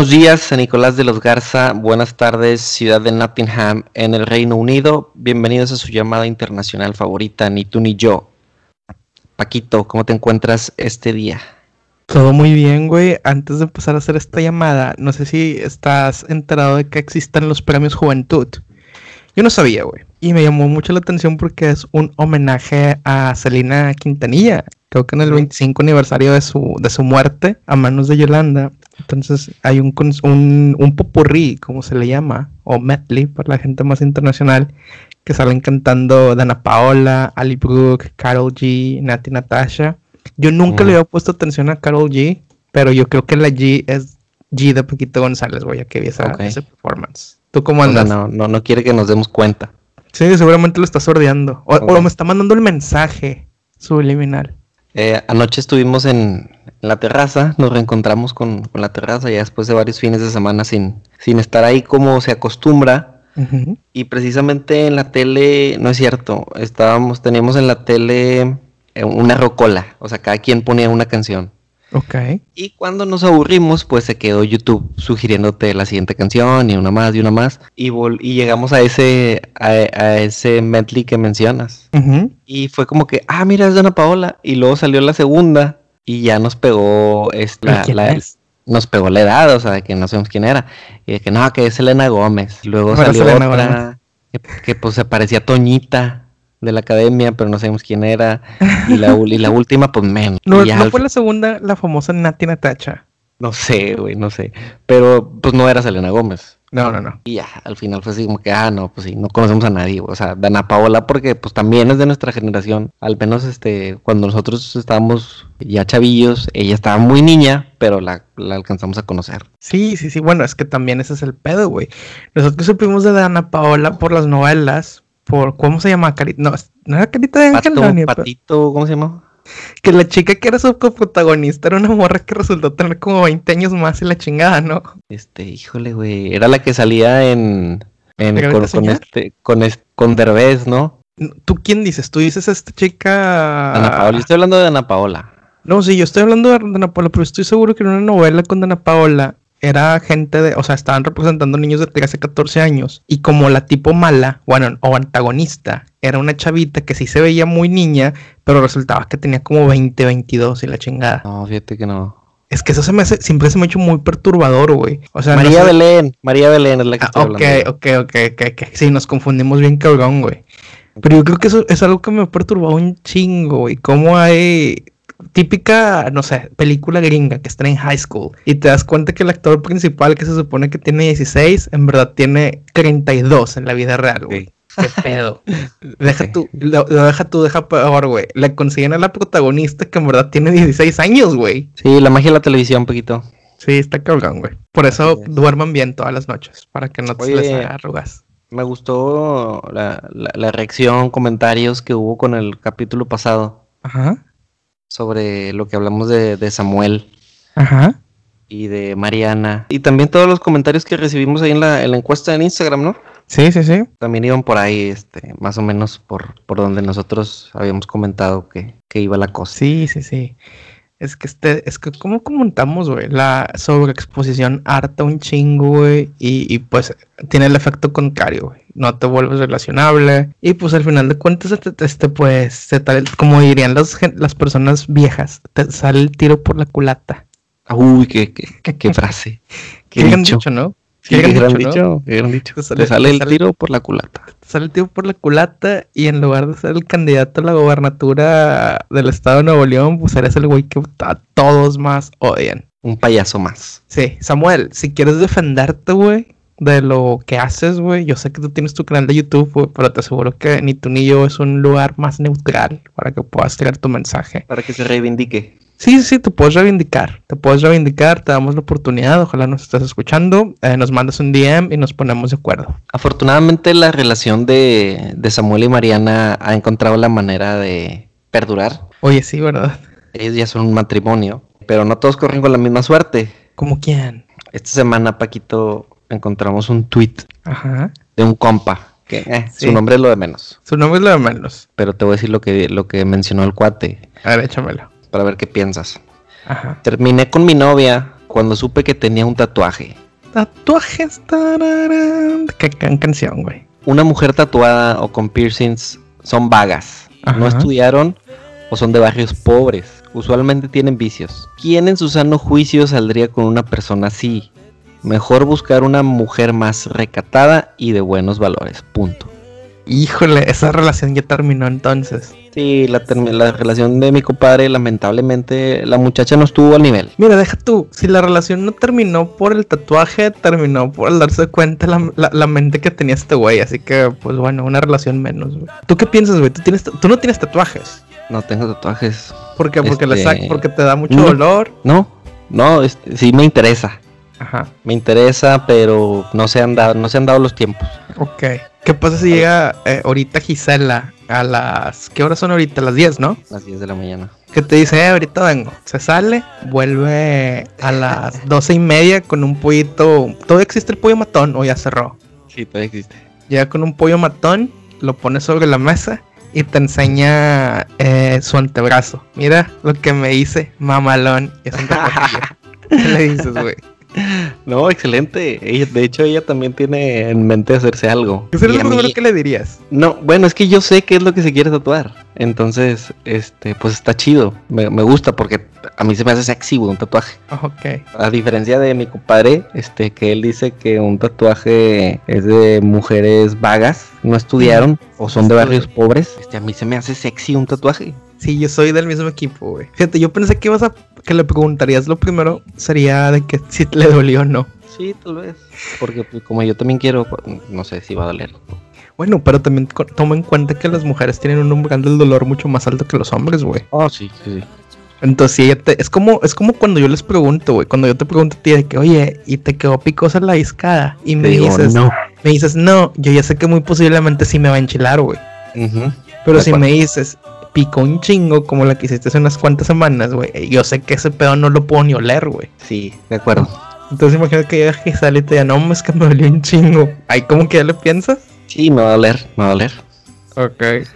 buenos días a Nicolás de los Garza. Buenas tardes, ciudad de Nottingham, en el Reino Unido. Bienvenidos a su llamada internacional favorita, ni tú ni yo. Paquito, ¿cómo te encuentras este día? Todo muy bien, güey. Antes de empezar a hacer esta llamada, no sé si estás enterado de que existen los premios Juventud. Yo no sabía, güey. Y me llamó mucho la atención porque es un homenaje a Selena Quintanilla. Creo que en el 25 aniversario de su, de su muerte a manos de Yolanda. Entonces hay un, un, un popurrí, como se le llama, o medley para la gente más internacional, que salen cantando Dana Paola, Ali Brooke, Carol G, Nati Natasha. Yo nunca le había puesto atención a Carol G, pero yo creo que la G es G de Paquito González, güey, a que vi esa, performance. ¿Tú cómo andas? no, no, no quiere que nos demos cuenta. Sí, seguramente lo está sordeando. O, o me está mandando el mensaje subliminal. Eh, anoche estuvimos en la terraza, nos reencontramos con, la terraza ya después de varios fines de semana sin, sin estar ahí como se acostumbra. Y precisamente en la tele, no es cierto, estábamos, teníamos en la tele eh, una rocola, o sea, cada quien ponía una canción. Ok. Y cuando nos aburrimos, pues se quedó YouTube sugiriéndote la siguiente canción y una más y una más. Y, y llegamos a ese, a, ese medley que mencionas. Y fue como que, ah, mira, es Dana Paola. Y luego salió la segunda y ya nos pegó esta, la, nos pegó la edad, o sea, de que no sabemos quién era. Y de que no, que es Elena Gómez. Luego salió otra que, que, pues se parecía Toñita de la academia, pero no sabemos quién era. Y la, y la última, pues menos. No, ¿no fue la segunda, la famosa Nati Natacha. No sé, güey, no sé. Pero pues no era Selena Gómez. No, no, no. Y ya, al final fue así como que, ah, no, pues sí, no conocemos a nadie. O sea, Dana Paola, porque pues también es de nuestra generación. Al menos este, cuando nosotros estábamos ya chavillos, ella estaba muy niña, pero la, la alcanzamos a conocer. Sí, sí, sí. Bueno, es que también ese es el pedo, güey. Nosotros supimos de Dana Paola por las novelas, por, ¿cómo se llama? no, no era Carita de Ángel. Patito, ¿cómo se llama? Que la chica que era su coprotagonista era una morra que resultó tener como 20 años más y la chingada, ¿no? Este, híjole, güey. Era la que salía en. en con, este. Con, este, con Derbez, ¿no? ¿Tú quién dices? ¿Tú dices esta chica. Ana Paola. Yo estoy hablando de Ana Paola. No, sí, yo estoy hablando de Ana Paola, pero estoy seguro que en una novela con Ana Paola era gente de, o sea, estaban representando niños de 13, 14 años y como la tipo mala, bueno, o antagonista, era una chavita que sí se veía muy niña, pero resultaba que tenía como 20, 22 y la chingada. No, fíjate que no. Es que eso se me hace, siempre se me ha hecho muy perturbador, güey. O sea, María Belén, María Belén es la que ah, Ok, ok, ok, ok, ok. Sí, nos confundimos bien cabrón, güey. Pero yo creo que eso es algo que me ha perturbado un chingo, güey. Cómo hay típica, no sé, película gringa que está en high school y te das cuenta que el actor principal que se supone que tiene 16, en verdad tiene 32 en la vida real, güey. ¿Qué pedo? deja tú, lo, deja tú, deja peor, güey. Le consiguen a la protagonista que en verdad tiene 16 años, güey. Sí, la magia de la televisión un poquito. Sí, está cabrón, güey. Por eso duerman bien todas las noches, para que no te les haga arrugas. Me gustó la, la reacción, comentarios que hubo con el capítulo pasado. Ajá sobre lo que hablamos de, Samuel. Ajá. Y de Mariana. Y también todos los comentarios que recibimos ahí en la, encuesta en Instagram, ¿no? Sí, sí, sí. También iban por ahí, este, más o menos por, por donde nosotros habíamos comentado que, que iba la cosa. Sí, sí, sí. Es que este, es que cómo comentamos, güey, la sobreexposición harta un chingo, güey, y, y, pues tiene el efecto contrario, güey. No te vuelves relacionable. Y pues al final de cuentas, este, este pues, se tal, como dirían las, las personas viejas, te sale el tiro por la culata. Uy, qué, qué, qué, frase. Qué, dicho. ¿no? Qué, gran dicho, qué gran dicho. Te sale, el tiro por la culata. Te sale el tiro por la culata y en lugar de ser el candidato a la gobernatura del estado de Nuevo León, pues eres el güey que a todos más odian. Un payaso más. Sí, Samuel, si quieres defenderte, güey, de lo que haces, güey, yo sé que tú tienes tu canal de YouTube, güey, pero te aseguro que ni tú ni yo es un lugar más neutral para que puedas tirar tu mensaje. Para que se reivindique. Sí, sí, te puedes reivindicar. Te puedes reivindicar, te damos la oportunidad. Ojalá nos estés escuchando. Eh, nos mandas un DM y nos ponemos de acuerdo. Afortunadamente, la relación de, Samuel y Mariana ha encontrado la manera de perdurar. Oye, sí, ¿verdad? Ellos ya son un matrimonio, pero no todos corren con la misma suerte. ¿Cómo quién? Esta semana, Paquito, encontramos un tweet de un compa. Que, eh, Su nombre es lo de menos. Su nombre es lo de menos. Pero te voy a decir lo que, lo que mencionó el cuate. A ver, échamelo para ver qué piensas. Terminé con mi novia cuando supe que tenía un tatuaje. Tatuajes. Tararán. ¿Qué, qué canción, güey? Una mujer tatuada o con piercings son vagas. No Ajá. estudiaron o son de barrios pobres. Usualmente tienen vicios. ¿Quién en su sano juicio saldría con una persona así? Mejor buscar una mujer más recatada y de buenos valores. Punto. Híjole, esa relación ya terminó entonces. Sí, la, relación de mi compadre, lamentablemente, la muchacha no estuvo al nivel. Mira, deja tú, si la relación no terminó por el tatuaje, terminó por el darse cuenta la, la- la mente que tenía este güey. Así que, pues bueno, una relación menos, güey. ¿Tú qué piensas, güey? ¿Tú, tienes, tú no tienes tatuajes. No tengo tatuajes. ¿Por qué? Porque, le Este, sac- porque te da mucho no. dolor. No, no, este, sí me interesa. Ajá. Me interesa, pero no se han dado, no se han dado los tiempos. Ok. ¿Qué pasa si llega eh, ahorita Gisela a las... ¿Qué horas son ahorita? Las 10, ¿no? Las 10 de la mañana. Que te dice, eh, ahorita vengo. Se sale, vuelve a las doce y media con un pollito. ¿Todavía existe el pollo matón o ya cerró? Sí, todavía existe. Llega con un pollo matón, lo pone sobre la mesa y te enseña eh, su antebrazo. Mira lo que me hice, mamalón. Es un. ¿Qué le dices, güey? No, excelente. Ella, de hecho, ella también tiene en mente hacerse algo. ¿Qué sería lo mí- que le dirías? No, bueno, es que yo sé qué es lo que se quiere tatuar. Entonces, este, pues está chido. Me, me gusta porque a mí se me hace sexy, un tatuaje. Ok. A diferencia de mi compadre, este, que él dice que un tatuaje es de mujeres vagas, no estudiaron o son de barrios pobres. Este, a mí se me hace sexy un tatuaje. Sí, yo soy del mismo equipo, güey. Fíjate, yo pensé que ibas a... Que le preguntarías lo primero sería de que si le dolió o no. Sí, tal vez. Porque pues, como yo también quiero, no sé si va a doler. Bueno, pero también toma en cuenta que las mujeres tienen un umbral del dolor mucho más alto que los hombres, güey. Oh, sí, sí, sí. Entonces, si ella te- es como es como cuando yo les pregunto, güey, cuando yo te pregunto a ti de que, oye, ¿y te quedó picosa la discada? Y me digo, dices, no. me dices, no, yo ya sé que muy posiblemente sí me va a enchilar, güey. Ujú. Pero si me dices, picó un chingo como la que hiciste hace unas cuantas semanas, güey, yo sé que ese pedo no lo puedo ni oler, güey. Sí, de acuerdo. Entonces imagínate que llega y sale y te diga, no, es que me dolió un chingo. Ahí como que ya le piensas. Sí, me va a doler, me va a doler. Ok.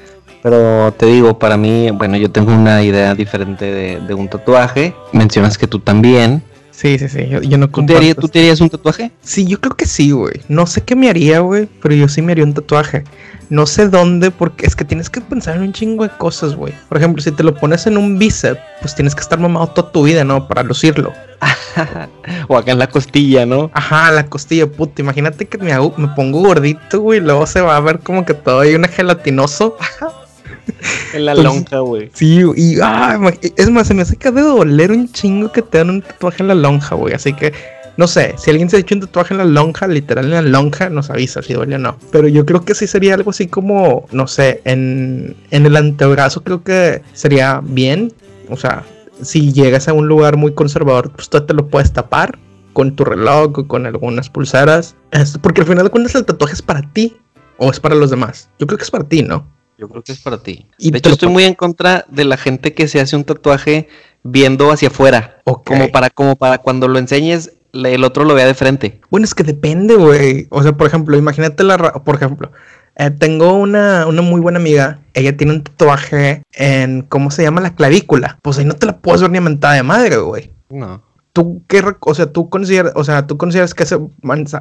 Pero te digo, para mí, bueno, yo tengo una idea diferente de, de un tatuaje. Mencionas que tú también. Sí, sí, sí, yo, yo no ¿Tú te, harías, ¿Tú te harías un tatuaje? Sí, yo creo que sí, güey. No sé qué me haría, güey, pero yo sí me haría un tatuaje. No sé dónde, porque es que tienes que pensar en un chingo de cosas, güey. Por ejemplo, si te lo pones en un bíceps, pues tienes que estar mamado toda tu vida, ¿no? Para lucirlo. o acá en la costilla, ¿no? Ajá, la costilla, puta. Imagínate que me, hago, me pongo gordito, güey, y luego se va a ver como que todo hay una gelatinoso. En la Entonces- lonja, güey. Sí, y ah, es más, se me hace que de doler un chingo que te dan un tatuaje en la lonja, güey. Así que, no sé, si alguien se ha hecho un tatuaje en la lonja, literal en la lonja, nos avisa si duele o no. Pero yo creo que sí sería algo así como, no sé, en, en el antebrazo creo que sería bien. O sea, si llegas a un lugar muy conservador, pues tú te lo puedes tapar con tu reloj o con algunas pulseras. Es- porque al final de cuentas el tatuaje es para ti o es para los demás. Yo creo que es para ti, ¿no? Yo creo que es para ti. Y de hecho, estoy muy en contra de la gente que se hace un tatuaje viendo hacia afuera. Como para, como para cuando lo enseñes, el otro lo vea de frente. Bueno, es que depende, güey. O sea, por ejemplo, imagínate la... ra- Por ejemplo, eh, tengo una, una muy buena amiga. Ella tiene un tatuaje en... ¿Cómo se llama? La clavícula. Pues ahí no te la puedes ver ni a mentada de madre, güey. No. ¿Tú qué... O sea, tú consideras... O sea, tú consideras que ese,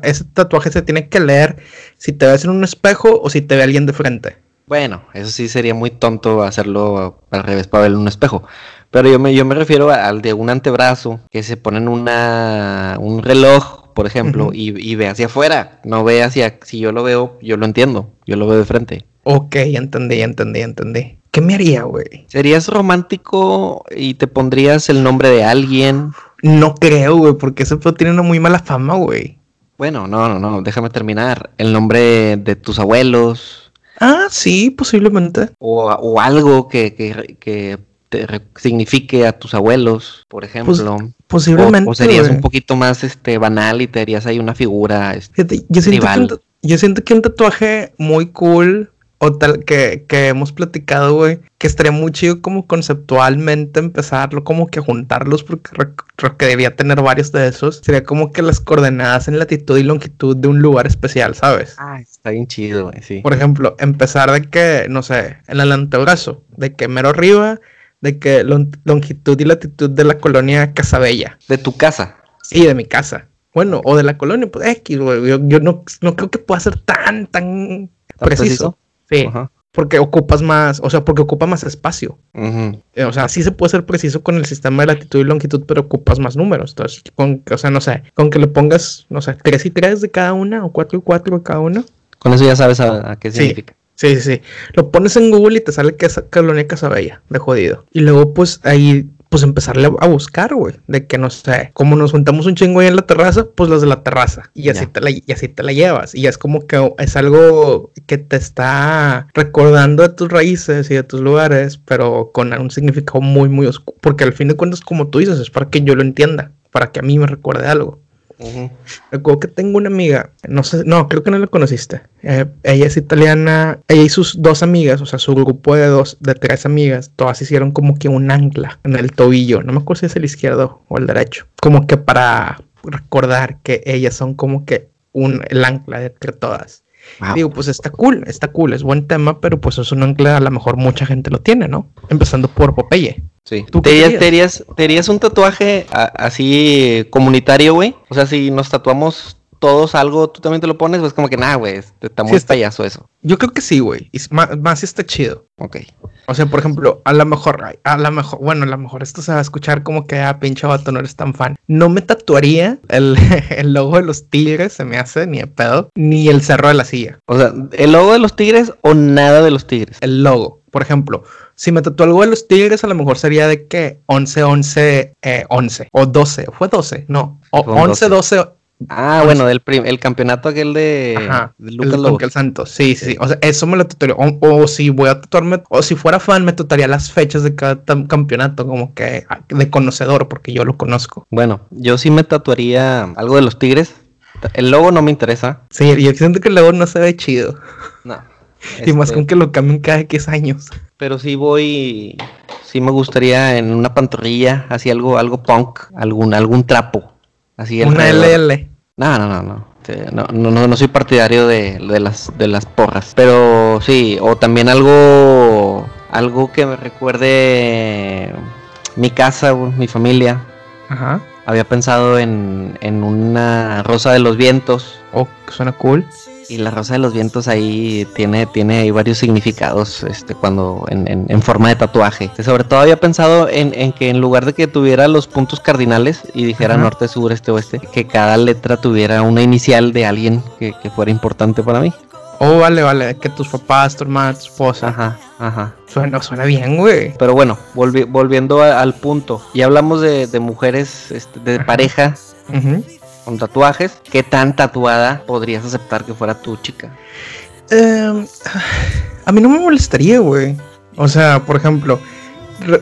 ese tatuaje se tiene que leer si te ves en un espejo o si te ve alguien de frente. Bueno, eso sí sería muy tonto hacerlo al revés para ver en un espejo. Pero yo me, yo me refiero al de un antebrazo que se ponen una, un reloj, por ejemplo, y, y ve hacia afuera. No ve hacia. Si yo lo veo, yo lo entiendo. Yo lo veo de frente. Ok, entendí, entendí, entendí. ¿Qué me haría, güey? ¿Serías romántico y te pondrías el nombre de alguien? No creo, güey, porque pedo tiene una muy mala fama, güey. Bueno, no, no, no, déjame terminar. El nombre de tus abuelos Ah, sí, posiblemente. o, o algo que, que, que te signifique a tus abuelos, por ejemplo. O- Posiblemente. O, serías güey. un poquito más este banal y te harías ahí una figura. este, Fíjate, yo, siento que un, Tribal. ta- yo siento que un tatuaje muy cool o tal que, que hemos platicado, güey, que estaría muy chido como conceptualmente empezarlo, como que juntarlos, porque creo que debería tener varios de esos. Sería como que las coordenadas en latitud y longitud de un lugar especial, ¿sabes? Ah, está bien chido, güey, sí. Por ejemplo, empezar de que, no sé, en el antebrazo, de que mero arriba, de que lon- longitud y latitud de la colonia Casabella. De tu casa. Sí, de mi casa. Bueno, o de la colonia, pues X, güey. Yo, no, no, creo que pueda ser tan, tan, preciso? Sí. Porque ocupas más, o sea, porque ocupa más espacio. Eh, o sea, sí se puede ser preciso con el sistema de latitud y longitud, pero ocupas más números. Entonces, con, o sea, no sé, con que le pongas, no sé, 3 y 3 de cada una o 4 y 4 de cada una. Con eso ya sabes a, qué significa. Sí, sí, sí. Lo pones en Google y te sale que es Colonia Casabella, de jodido. Y luego, pues ahí pues empezarle a buscar, güey, de que no sé, como nos juntamos un chingo ahí en la terraza, pues los de la terraza, y así, te la, y así te la llevas, y es como que es algo que te está recordando de tus raíces y de tus lugares, pero con un significado muy, muy oscuro, porque al fin de cuentas, como tú dices, es para que yo lo entienda, para que a mí me recuerde algo. Recuerdo que tengo una amiga, no sé, no, creo que no la conociste. Eh, ella es italiana, ella y sus dos amigas, o sea, su grupo de dos, de tres amigas, todas hicieron como que un ancla en el tobillo. No me acuerdo si es el izquierdo o el derecho. Como que para recordar que ellas son como que un, el ancla entre todas. Digo, pues está cool, está cool, es buen tema, pero pues es un ancla, a lo mejor mucha gente lo tiene, ¿no? Empezando por Popeye. Sí. ¿Tú ¿Te, harías, un tatuaje así comunitario, güey? O sea, si nos tatuamos todos algo, tú también te lo pones, pues como que nada, güey, está muy payaso eso. Yo creo que sí, güey. Más, más si está chido. Ok. O sea, por ejemplo, a lo mejor, a lo mejor, bueno, a lo mejor esto se va a escuchar como que, ah, pinche vato, no eres tan fan. No me tatuaría el, el logo de los tigres, se me hace, ni el pedo, ni el cerro de la silla. O sea, ¿el logo de los tigres o nada de los tigres? El logo. Por ejemplo, si me tatuó algo de los Tigres, a lo mejor sería de que 11, 11, 11 o 12. Fue 12, no. O 11, 12. Ah, bueno, del el campeonato aquel de, Ajá, Lucas el, Santos. Sí, sí, O sea, eso me lo tatuaría. O, si voy a tatuarme, o si fuera fan, me tatuaría las fechas de cada campeonato, como que ah, de conocedor, porque yo lo conozco. Bueno, yo sí me tatuaría algo de los Tigres. El logo no me interesa. Sí, yo siento que el logo no se ve chido. No. Y más este, con que lo cambien cada X años. Pero sí voy, sí me gustaría en una pantorrilla, así algo, algo punk, algún, algún trapo. Así una LL. No, no, no, no. No, no, no soy partidario de, de, las, de las porras. Pero sí, o también algo, algo que me recuerde mi casa, mi familia. Ajá. Había pensado en, en una rosa de los vientos. Oh, suena cool. Y la rosa de los vientos ahí tiene, tiene varios significados este, cuando en, en, forma de tatuaje. Sobre todo había pensado en, en, que en lugar de que tuviera los puntos cardinales y dijera norte, sur, este, oeste, que cada letra tuviera una inicial de alguien que, que fuera importante para mí. Oh, vale, vale, que tus papás, tu hermana, tu esposa. Ajá, ajá. Suena, suena bien, güey. Pero bueno, volviendo al punto. Y hablamos de, de mujeres, este, de pareja. Ajá con tatuajes, ¿qué tan tatuada podrías aceptar que fuera tu chica? Em, a mí no me molestaría, güey. O sea, por ejemplo,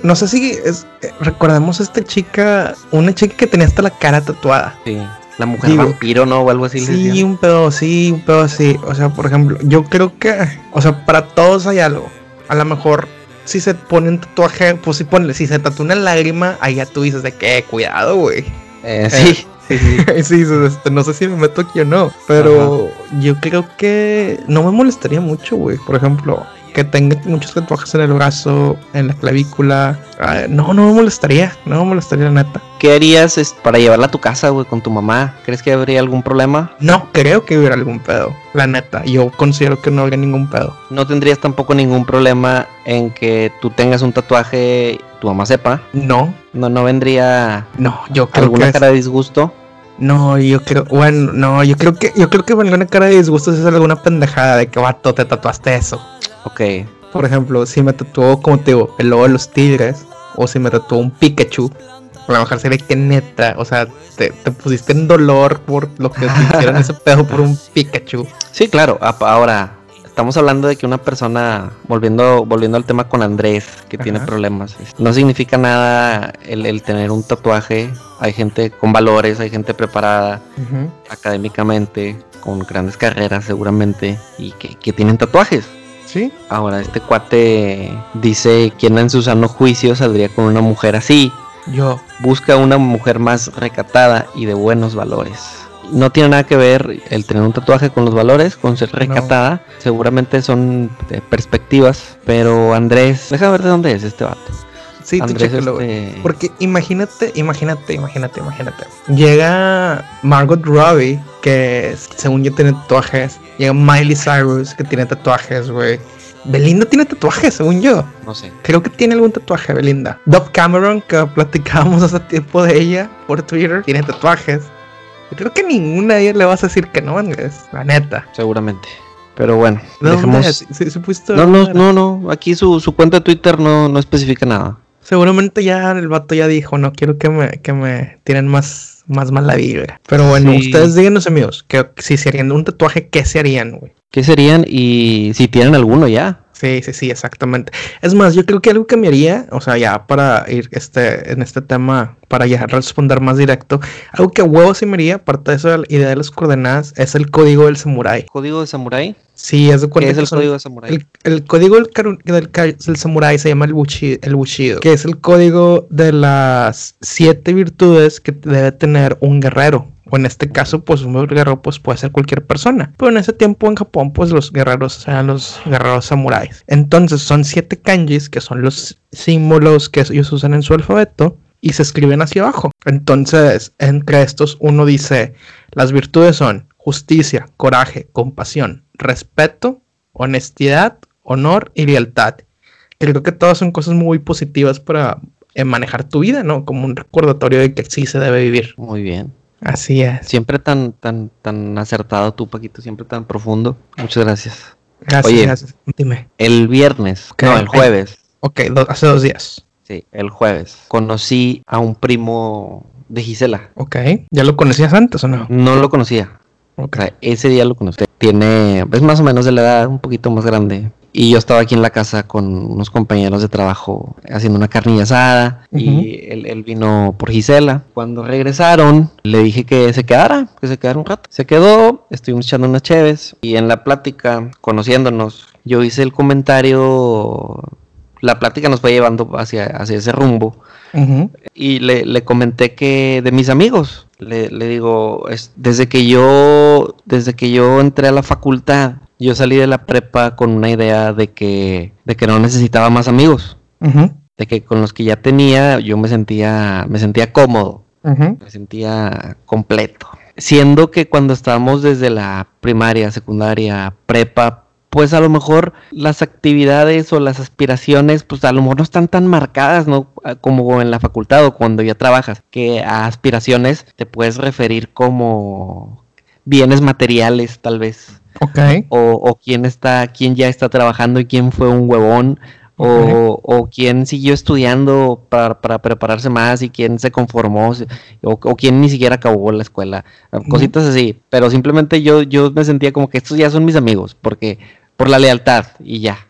no sé si es, eh, recordamos a esta chica, una chica que tenía hasta la cara tatuada. Sí. La mujer vampiro, ¿no? O algo así. Sí, un pedo, sí, un pedo así. O sea, por ejemplo, yo creo que, o sea, para todos hay algo. A lo mejor si se pone un tatuaje, pues si ponle, si se tatúa una lágrima, ahí ya tú dices de que, cuidado, güey. Eh, sí. sí, este, no sé si me meto aquí o no, pero yo creo que no me molestaría mucho, güey. Por ejemplo, que tenga muchos tatuajes en el brazo, en la clavícula. Ah, no, no me molestaría, no me molestaría la neta. ¿Qué harías para llevarla a tu casa, güey, con tu mamá? ¿Crees que habría algún problema? No, creo que hubiera algún pedo, la neta. Yo considero que no habría ningún pedo. ¿No tendrías tampoco ningún problema en que tú tengas un tatuaje tu mamá sepa? No. No, no vendría. No, yo creo ¿Alguna cara de disgusto? No, yo creo, bueno, no, yo creo que, yo creo que alguna cara de disgusto es alguna pendejada de que vato te tatuaste eso. Ok. Por ejemplo, si me tatuó, como te digo, el logo de los tigres, o si me tatuó un Pikachu, a lo mejor sería que neta, o sea, te, pusiste en dolor por lo que te hicieron ese pedo por un Pikachu. Sí, claro, ahora, estamos hablando de que una persona, volviendo, volviendo al tema con Andrés, que tiene problemas, no significa nada el, tener un tatuaje. Hay gente con valores, hay gente preparada académicamente, con grandes carreras seguramente, y que, que tienen tatuajes. Sí. Ahora, este cuate dice, quien en su sano juicio saldría con una mujer así? Yo. Busca una mujer más recatada y de buenos valores no tiene nada que ver el tener un tatuaje con los valores, con ser recatada. Seguramente son perspectivas. Pero Andrés, deja ver de dónde es este vato. Sí, tú chécalo, este... Porque imagínate, imagínate, imagínate, imagínate. Llega Margot Robbie, que según yo tiene tatuajes. Llega Miley Cyrus, que tiene tatuajes, güey. Belinda tiene tatuajes, según yo. No sé. Creo que tiene algún tatuaje, Belinda. Dove Cameron, que platicábamos hace tiempo de ella por Twitter, tiene tatuajes. Creo que ninguna de ellas le vas a decir que no, Andrés. La neta. Seguramente. Pero bueno, dejemos... no, no, no, no. Aquí su, su cuenta de Twitter no, no especifica nada. Seguramente ya el vato ya dijo, no quiero que me, que me tiren más, más mala vibra. Pero bueno, ustedes díganos, amigos, que si se harían un tatuaje, ¿qué se harían, güey? ¿Qué serían? Y si tienen alguno ya. Sí, sí, sí, exactamente. Es más, yo creo que algo que me haría, o sea, ya para ir este, en este tema, para ya responder más directo, algo que a huevo sí me haría, aparte de eso, la idea de las coordenadas, es el código del samurái. ¿Código de samurái? Sí, es de ¿Qué es el código de samurái? El, código del, del, samurái se llama el, bushi, el bushido, que es el código de las siete virtudes que debe tener un guerrero o en este caso, pues un guerrero pues, puede ser cualquier persona. Pero en ese tiempo en Japón, pues los guerreros eran los guerreros samuráis. Entonces son siete kanjis, que son los símbolos que ellos usan en su alfabeto, y se escriben hacia abajo. Entonces, entre estos, uno dice, las virtudes son justicia, coraje, compasión, respeto, honestidad, honor y lealtad. Creo que todas son cosas muy positivas para eh, manejar tu vida, ¿no? Como un recordatorio de que sí se debe vivir. Muy bien. Así es. Siempre tan, tan, tan acertado tú, Paquito, siempre tan profundo. Muchas gracias. Gracias, Oye, gracias. Dime. El viernes, no, el jueves. Ok, hace dos días. Sí, el jueves. Conocí a un primo de Gisela. Ok. ¿Ya lo conocías antes o no? No lo conocía. Ok. ese día lo conocí. Tiene, es más o menos de la edad, un poquito más grande. Y yo estaba aquí en la casa con unos compañeros de trabajo haciendo una carnilla asada y él, vino por Gisela. Cuando regresaron, le dije que se quedara, que se quedara un rato. Se quedó, estuvimos echando unas cheves y en la plática, conociéndonos, yo hice el comentario, la plática nos fue llevando hacia, hacia ese rumbo. Y le, comenté que de mis amigos, le, le digo, es, desde que yo, desde que yo entré a la facultad, yo salí de la prepa con una idea de que, de que no necesitaba más amigos. De que con los que ya tenía yo me sentía, me sentía cómodo. Me sentía completo. Siendo que cuando estábamos desde la primaria, secundaria, prepa, pues a lo mejor las actividades o las aspiraciones, pues a lo mejor no están tan marcadas, ¿no? Como en la facultad o cuando ya trabajas, que a aspiraciones te puedes referir como bienes materiales, tal vez. O, quién está, quién ya está trabajando y quién fue un huevón. O, quién siguió estudiando para, prepararse más y quién se conformó o, quién ni siquiera acabó la escuela, cositas así, pero simplemente yo, yo me sentía como que estos ya son mis amigos, porque por la lealtad y ya.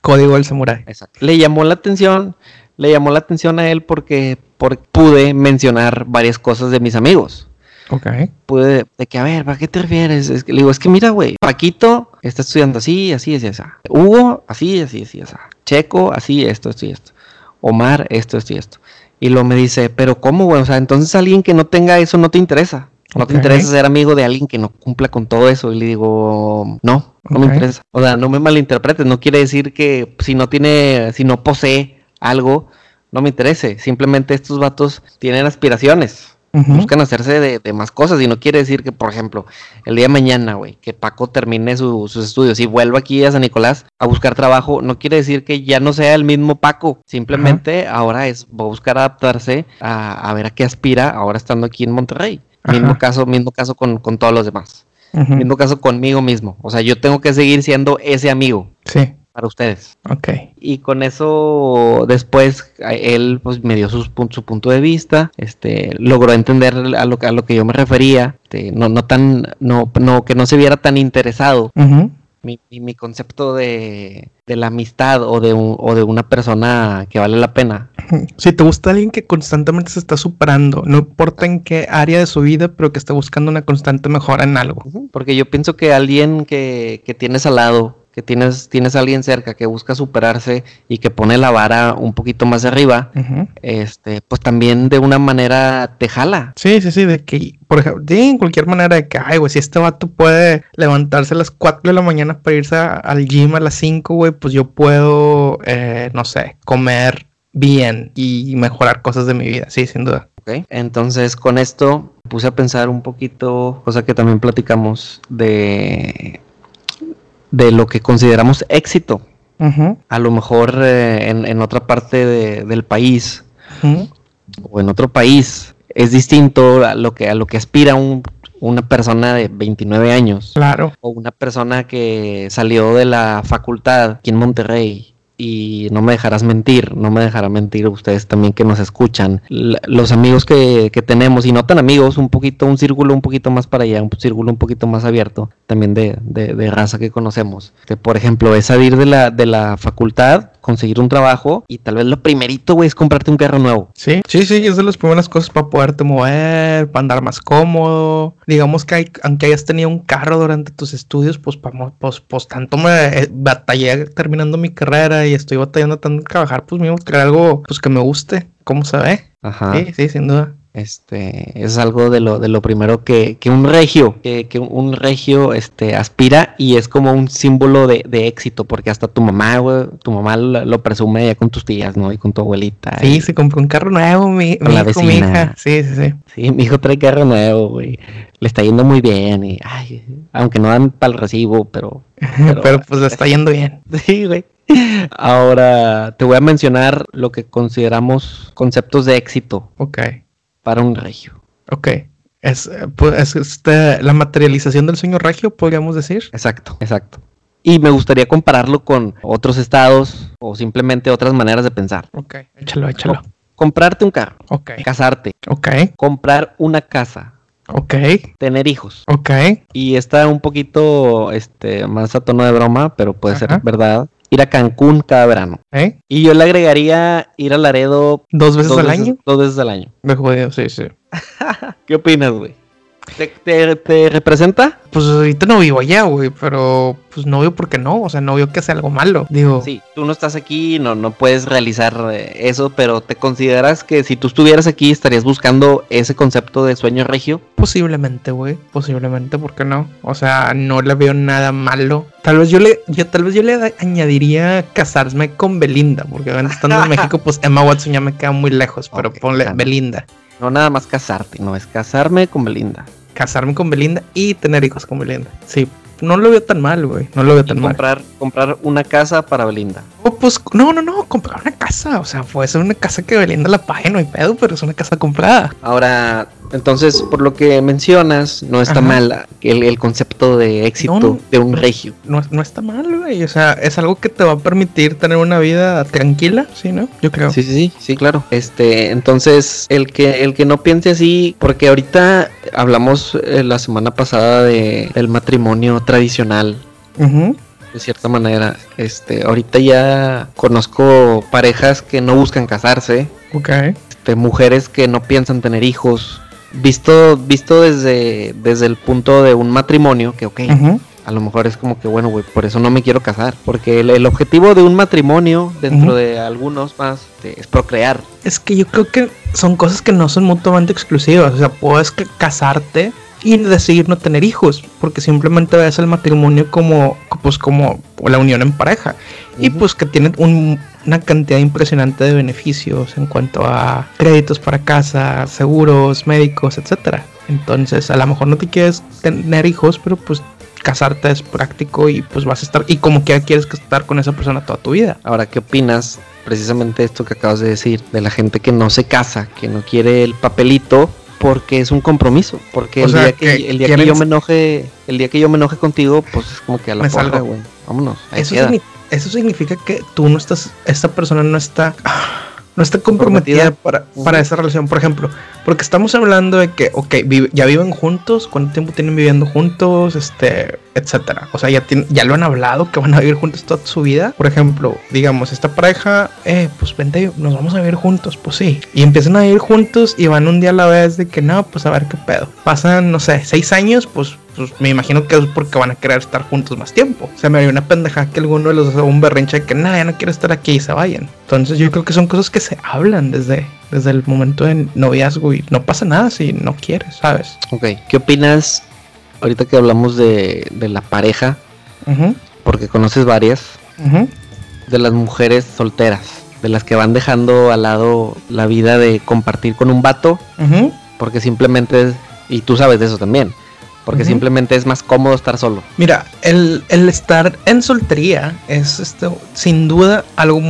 Código del samurái. Exacto. Le llamó la atención, le llamó la atención a él porque, porque pude mencionar varias cosas de mis amigos. Ok. Pude, de que, a ver, ¿para qué te refieres? Es que, le digo, es que mira, güey, Paquito está estudiando así, así, así, así. Hugo, así, así, así, así. Checo, así, esto, esto y esto. Omar, esto, esto y esto. Y luego me dice, pero ¿cómo, güey? O sea, entonces alguien que no tenga eso no te interesa. No te interesa ser amigo de alguien que no cumpla con todo eso. Y le digo, no, no me interesa. O sea, no me malinterpretes. No quiere decir que si no tiene, si no posee algo, no me interese. Simplemente estos vatos tienen aspiraciones. Buscan hacerse de, más cosas y no quiere decir que, por ejemplo, el día de mañana, güey, que Paco termine sus estudios y vuelva aquí a San Nicolás a buscar trabajo, no quiere decir que ya no sea el mismo Paco. Simplemente ahora es va a buscar adaptarse a, ver a qué aspira ahora estando aquí en Monterrey. Mismo caso, mismo caso con, todos los demás. Mismo caso conmigo mismo. O sea, yo tengo que seguir siendo ese amigo. Sí para ustedes. Ok. Y con eso después él pues me dio su, su punto de vista, este, logró entender a lo, a lo que yo me refería, este, no, no tan, no, no, que no se viera tan interesado. Mi, mi, concepto de, de, la amistad o de, un, o de una persona que vale la pena. Si te gusta alguien que constantemente se está superando, no importa en qué área de su vida, pero que está buscando una constante mejora en algo. Porque yo pienso que alguien que, que tienes al lado, que tienes, tienes a alguien cerca que busca superarse y que pone la vara un poquito más arriba, este, pues también de una manera te jala. Sí, sí, sí, de que, por ejemplo, en cualquier manera de que, ay, güey, si este vato puede levantarse a las 4 de la mañana para irse al gym a las 5, güey, pues yo puedo, eh, no sé, comer bien y mejorar cosas de mi vida, sí, sin duda. Ok, entonces con esto puse a pensar un poquito, cosa que también platicamos, de, de lo que consideramos éxito. A lo mejor eh, en, otra parte del país o en otro país es distinto a lo que, a lo que aspira un, una persona de 29 años. Claro. O una persona que salió de la facultad aquí en Monterrey y no me dejarás mentir, no me dejará mentir ustedes también que nos escuchan. los amigos que, tenemos, y no tan amigos, un poquito, un círculo un poquito más para allá, un círculo un poquito más abierto, también de, de, raza que conocemos. Que por ejemplo es salir de la, de la facultad conseguir un trabajo y tal vez lo primerito, güey, es comprarte un carro nuevo. Sí, sí, sí, es de las primeras cosas para poderte mover, para andar más cómodo. Digamos que hay, aunque hayas tenido un carro durante tus estudios, pues, pues, pues tanto me eh, batallé terminando mi carrera y estoy batallando tanto en trabajar, pues mismo crear algo pues que me guste, cómo se ve. Ajá. Sí, sí, sin duda. Este, es algo de lo, de lo primero que, que un regio, que, que, un regio este, aspira y es como un símbolo de, de éxito, porque hasta tu mamá, güey, tu mamá lo, presume ya con tus tías, ¿no? Y con tu abuelita. Sí, se compró un carro nuevo, mi, mi la hijo, mi hija. Sí, sí, sí. Sí, mi hijo trae carro nuevo, güey. Le está yendo muy bien y, ay, aunque no dan para el recibo, pero... Pero, pero pues le está yendo bien. Sí, güey. Ahora te voy a mencionar lo que consideramos conceptos de éxito. Ok para un regio. Ok. Es, pues, este, la materialización del sueño regio, podríamos decir. Exacto, exacto. Y me gustaría compararlo con otros estados o simplemente otras maneras de pensar. Ok, échalo, échalo. comprarte un carro. Ok. Casarte. Ok. Comprar una casa. Ok. Tener hijos. Ok. Y está un poquito este, más a tono de broma, pero puede ser verdad ir a Cancún cada verano. ¿Eh? Y yo le agregaría ir a Laredo. ¿Dos veces al año? Dos veces al año. Me jodido, sí, sí. ¿Qué opinas, güey? ¿Te, representa? Pues ahorita no vivo allá, güey, pero pues no veo por qué no, o sea, no veo que sea algo malo, digo. Sí, tú no estás aquí, no, no puedes realizar eh, eso, pero ¿te consideras que si tú estuvieras aquí estarías buscando ese concepto de sueño regio? Posiblemente, güey, posiblemente, ¿por qué no? O sea, no le veo nada malo. Tal vez yo le, yo, tal vez yo le añadiría casarme con Belinda, porque estando en México, pues Emma Watson ya me queda muy lejos, pero ponle Belinda. No nada más casarte, no, es casarme con Belinda. Casarme con Belinda y tener hijos con Belinda. Sí, no lo veo tan mal, güey. No lo veo tan comprar, mal. Comprar una casa para Belinda. Oh, pues, no, no, no, comprar una casa. O sea, puede ser una casa que Belinda la pague, no hay pedo, pero es una casa comprada. Ahora, entonces, por lo que mencionas, no está mal el, concepto de éxito de un regio. No, no está mal, güey. O sea, es algo que te va a permitir tener una vida tranquila, ¿sí, no? Yo creo. Sí, sí, sí, sí, claro. Este, entonces, el que, el que no piense así, porque ahorita hablamos eh, la semana pasada de, del matrimonio tradicional. De cierta manera, este, ahorita ya conozco parejas que no buscan casarse. Ok. Este, mujeres que no piensan tener hijos. Visto, visto desde, desde el punto de un matrimonio, que ok, a lo mejor es como que bueno, güey, por eso no me quiero casar. Porque el, objetivo de un matrimonio, dentro de algunos más, este, es procrear. Es que yo creo que son cosas que no son mutuamente exclusivas. O sea, puedes casarte y decidir no tener hijos, porque simplemente ves el matrimonio como, pues como la unión en pareja. Y pues que tiene una cantidad impresionante de beneficios en cuanto a créditos para casa, seguros, médicos, etcétera. Entonces, a lo mejor no te quieres tener hijos, pero pues casarte es práctico y pues vas a estar y como que quieres estar con esa persona toda tu vida. Ahora, ¿qué opinas precisamente esto que acabas de decir de la gente que no se casa, que no quiere el papelito porque es un compromiso. Porque el día, que, el día que yo me enoje, el día que yo me enoje contigo, pues es como que a la porra, güey. Vámonos. eso, eso significa que tú no estás, esta persona no está no está comprometida, para, para, esa relación, por ejemplo. Porque estamos hablando de que, ok, ya viven juntos, cuánto tiempo tienen viviendo juntos, este, etcétera. O sea, ya, ya lo han hablado que van a vivir juntos toda su vida. Por ejemplo, digamos, esta pareja, eh, pues vente, nos vamos a vivir juntos, pues sí. Y empiezan a vivir juntos y van un día a la vez de que no, pues a ver qué pedo. Pasan, no sé, seis años, pues pues me imagino que es porque van a querer estar juntos más tiempo. O sea, me haría una pendeja que alguno de los haga un berrinche de que nada, ya no quiero estar aquí y se vayan. Entonces yo creo que son cosas que se hablan desde, desde el momento de noviazgo y no pasa nada si no quieres, ¿sabes? Ok, ¿qué opinas ahorita que hablamos de, de la pareja? Porque conoces varias. De las mujeres solteras. de las que van dejando al lado la vida de compartir con un vato, porque simplemente, y tú sabes de eso también, porque simplemente es más cómodo estar solo. Mira, el, el estar en soltería es esto, sin duda algo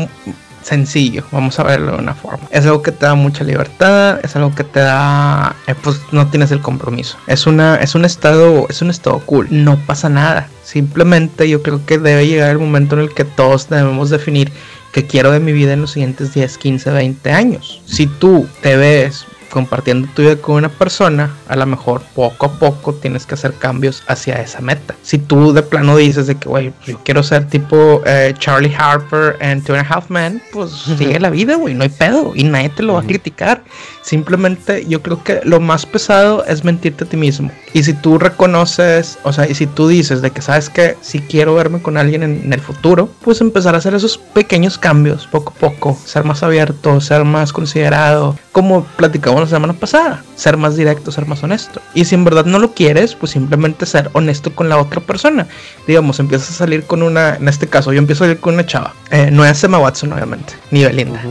sencillo, vamos a verlo de una forma. Es algo que te da mucha libertad, es algo que te da, eh, pues no tienes el compromiso. Es una, es un estado, es un estado cool. No pasa nada. Simplemente yo creo que debe llegar el momento en el que todos debemos definir qué quiero de mi vida en los siguientes 10, 15, 20 años. Si tú te ves compartiendo tu vida con una persona, a lo mejor poco a poco tienes que hacer cambios hacia esa meta. Si tú de plano dices de que, güey, yo quiero ser tipo eh, Charlie Harper en Two and a Half Men, pues sigue la vida, güey, no hay pedo y nadie te lo va a criticar. Simplemente yo creo que lo más pesado es mentirte a ti mismo. Y si tú reconoces, o sea, y si tú dices de que sabes que si quiero verme con alguien en, el futuro, pues empezar a hacer esos pequeños cambios poco a poco, ser más abierto, ser más considerado, como platicamos la semana pasada, ser más directo, ser más honesto. Y si en verdad no lo quieres, pues simplemente ser honesto con la otra persona. Digamos, empiezas a salir con una, en este caso, yo empiezo a salir con una chava, eh, no es Emma Watson, obviamente, ni Belinda.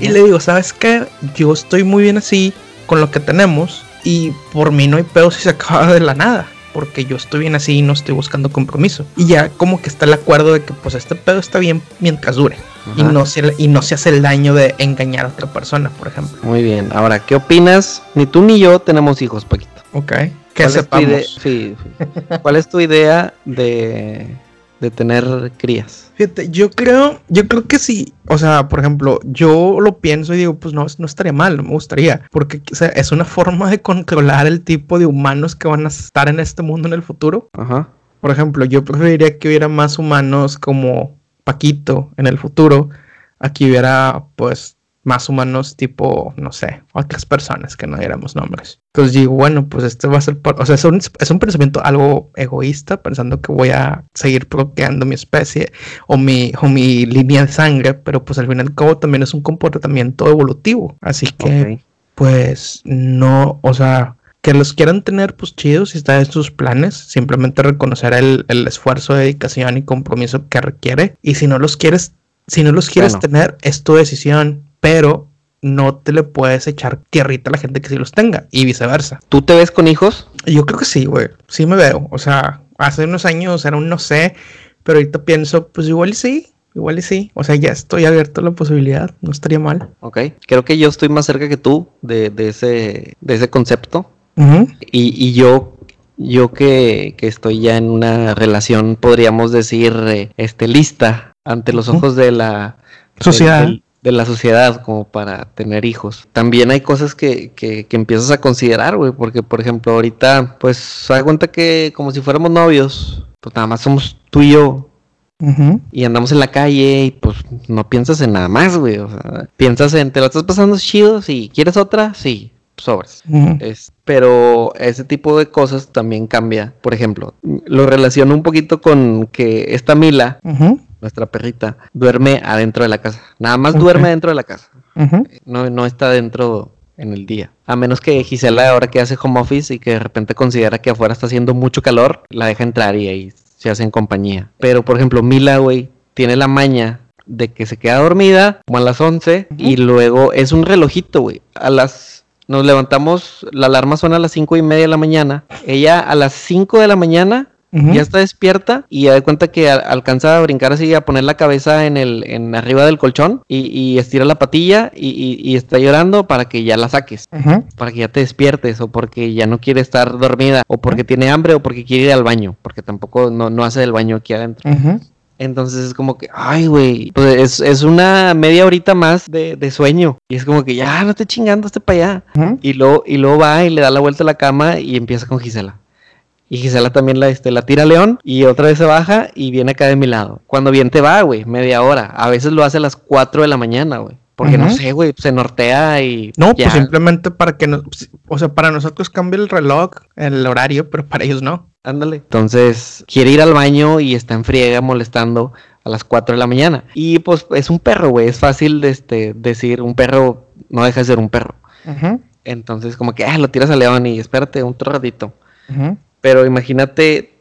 Y le digo, ¿sabes qué? Yo estoy muy bien así con lo que tenemos y por mí no hay pedo si se acaba de la nada porque yo estoy bien así y no estoy buscando compromiso. Y ya como que está el acuerdo de que pues este pedo está bien mientras dure. Y no, se, y no se hace el daño de engañar a otra persona, por ejemplo. Muy bien. Ahora, ¿qué opinas? Ni tú ni yo tenemos hijos, Paquito. Ok. Que sepamos. Sí, ¿Cuál es tu idea de, de tener crías? Fíjate, yo creo, yo creo que sí. O sea, por ejemplo, yo lo pienso y digo, pues no, no estaría mal, no me gustaría. Porque es una forma de controlar el tipo de humanos que van a estar en este mundo en el futuro. Ajá. Por ejemplo, yo preferiría que hubiera más humanos como Paquito en el futuro. Aquí hubiera, pues, más humanos tipo, no sé, otras personas que no diéramos nombres. Entonces digo, bueno, pues este va a ser, o sea, es un, es un, pensamiento algo egoísta, pensando que voy a seguir procreando mi especie o mi, o mi línea de sangre, pero pues al fin y al cabo también es un comportamiento evolutivo. Así que, pues no, o sea, que los quieran tener, pues chidos, si está en sus planes, simplemente reconocer el, el esfuerzo, dedicación y compromiso que requiere. Y si no los quieres, si no los quieres tener, es tu decisión pero no te le puedes echar tierrita a la gente que sí los tenga y viceversa. ¿Tú te ves con hijos? Yo creo que sí, güey. Sí me veo. O sea, hace unos años era un no sé, pero ahorita pienso, pues igual y sí. Igual y sí, o sea, ya estoy abierto a la posibilidad, no estaría mal. Ok, creo que yo estoy más cerca que tú de, ese, de ese concepto. y, yo, yo que, estoy ya en una relación, podríamos decir, eh, este, lista ante los ojos de la sociedad de la sociedad como para tener hijos. También hay cosas que, que, empiezas a considerar, güey, porque por ejemplo ahorita, pues se da cuenta que como si fuéramos novios, pues nada más somos tú y yo. Y andamos en la calle y pues no piensas en nada más, güey. O sea, piensas en, te lo estás pasando chido, si quieres otra, sí, sobres. es, pero ese tipo de cosas también cambia. Por ejemplo, lo relaciono un poquito con que esta Mila, nuestra perrita, duerme adentro de la casa. Nada más duerme dentro de la casa. no, no está dentro en el día. A menos que Gisela, ahora que hace home office y que de repente considera que afuera está haciendo mucho calor, la deja entrar y ahí se hacen compañía. Pero, por ejemplo, Mila, güey, tiene la maña de que se queda dormida como a las 11 y luego es un relojito, güey. A las... Nos levantamos, la alarma suena a las cinco y media de la mañana. Ella a las 5 de la mañana ya está despierta y ya de cuenta que alcanza a brincar así, a poner la cabeza en el, en arriba del colchón y, estira la patilla y, está llorando para que ya la saques, para que ya te despiertes o porque ya no quiere estar dormida o porque tiene hambre o porque quiere ir al baño, porque tampoco no, hace el baño aquí adentro. Entonces es como que, ay, güey, pues es, una media horita más de, sueño. Y es como que, ya, no te chingando, esté para allá. y, luego, y luego va y le da la vuelta a la cama y empieza con Gisela. Y Gisela también la, este, la tira a León y otra vez se baja y viene acá de mi lado. Cuando bien te va, güey, media hora. A veces lo hace a las 4 de la mañana, güey. Porque no sé, güey, se nortea y. No, pues simplemente para que no. O sea, para nosotros cambia el reloj, el horario, pero para ellos no. Ándale. Entonces, quiere ir al baño y está en friega molestando a las 4 de la mañana. Y pues es un perro, güey. Es fácil de, este, decir, un perro no deja de ser un perro. Entonces, como que ah, lo tiras a León y espérate un ratito. Pero imagínate,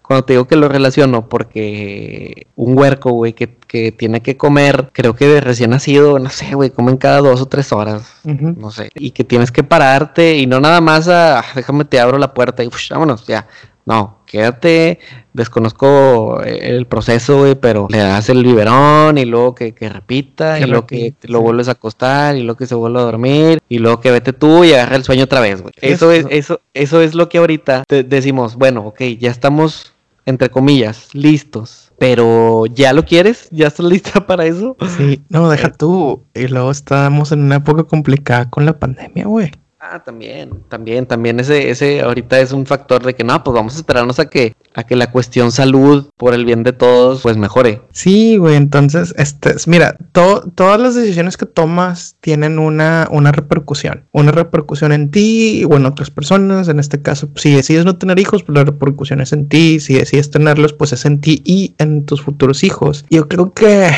cuando te digo que lo relaciono, porque un huerco, güey, que, que tiene que comer, creo que de recién nacido, no sé, güey, comen cada dos o tres horas, no sé, y que tienes que pararte y no nada más a, ah, déjame te abro la puerta y vámonos, ya. No, quédate, desconozco el proceso, güey, pero le das el biberón y luego que, repita, y luego que lo vuelves a acostar, y luego que se vuelve a dormir, y luego que vete tú y agarra el sueño otra vez, güey. Eso es, eso, eso es lo que ahorita decimos, bueno, ok, ya estamos, entre comillas, listos. Pero ya lo quieres, ya estás lista para eso. Sí, no, deja tú. Y luego estamos en una época complicada con la pandemia, güey. Ah, también, también, también ese, ese ahorita es un factor de que no, pues vamos a esperarnos a que, a que la cuestión salud, por el bien de todos, pues mejore. Sí, güey, entonces, este, mira, todas las decisiones que tomas tienen una, una repercusión, una repercusión en ti o en otras personas, en este caso, si decides no tener hijos, pues la repercusión es en ti, si decides tenerlos, pues es en ti y en tus futuros hijos. Yo creo que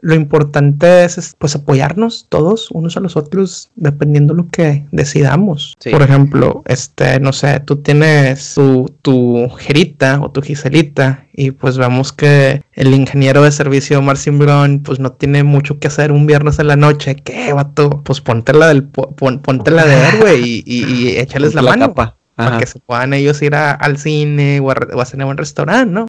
lo importante es pues apoyarnos todos unos a los otros dependiendo lo que decidamos. Por ejemplo, este, no sé, tú tienes tu, tu jerita o tu giselita y pues vemos que el ingeniero de servicio Marcin Brown pues no tiene mucho que hacer un viernes en la noche. ¿Qué, vato? Pues ponte la del, ponte la de güey, y, y, échales la, mano. Para que se puedan ellos ir al cine o a, o a cenar a un restaurante, ¿no?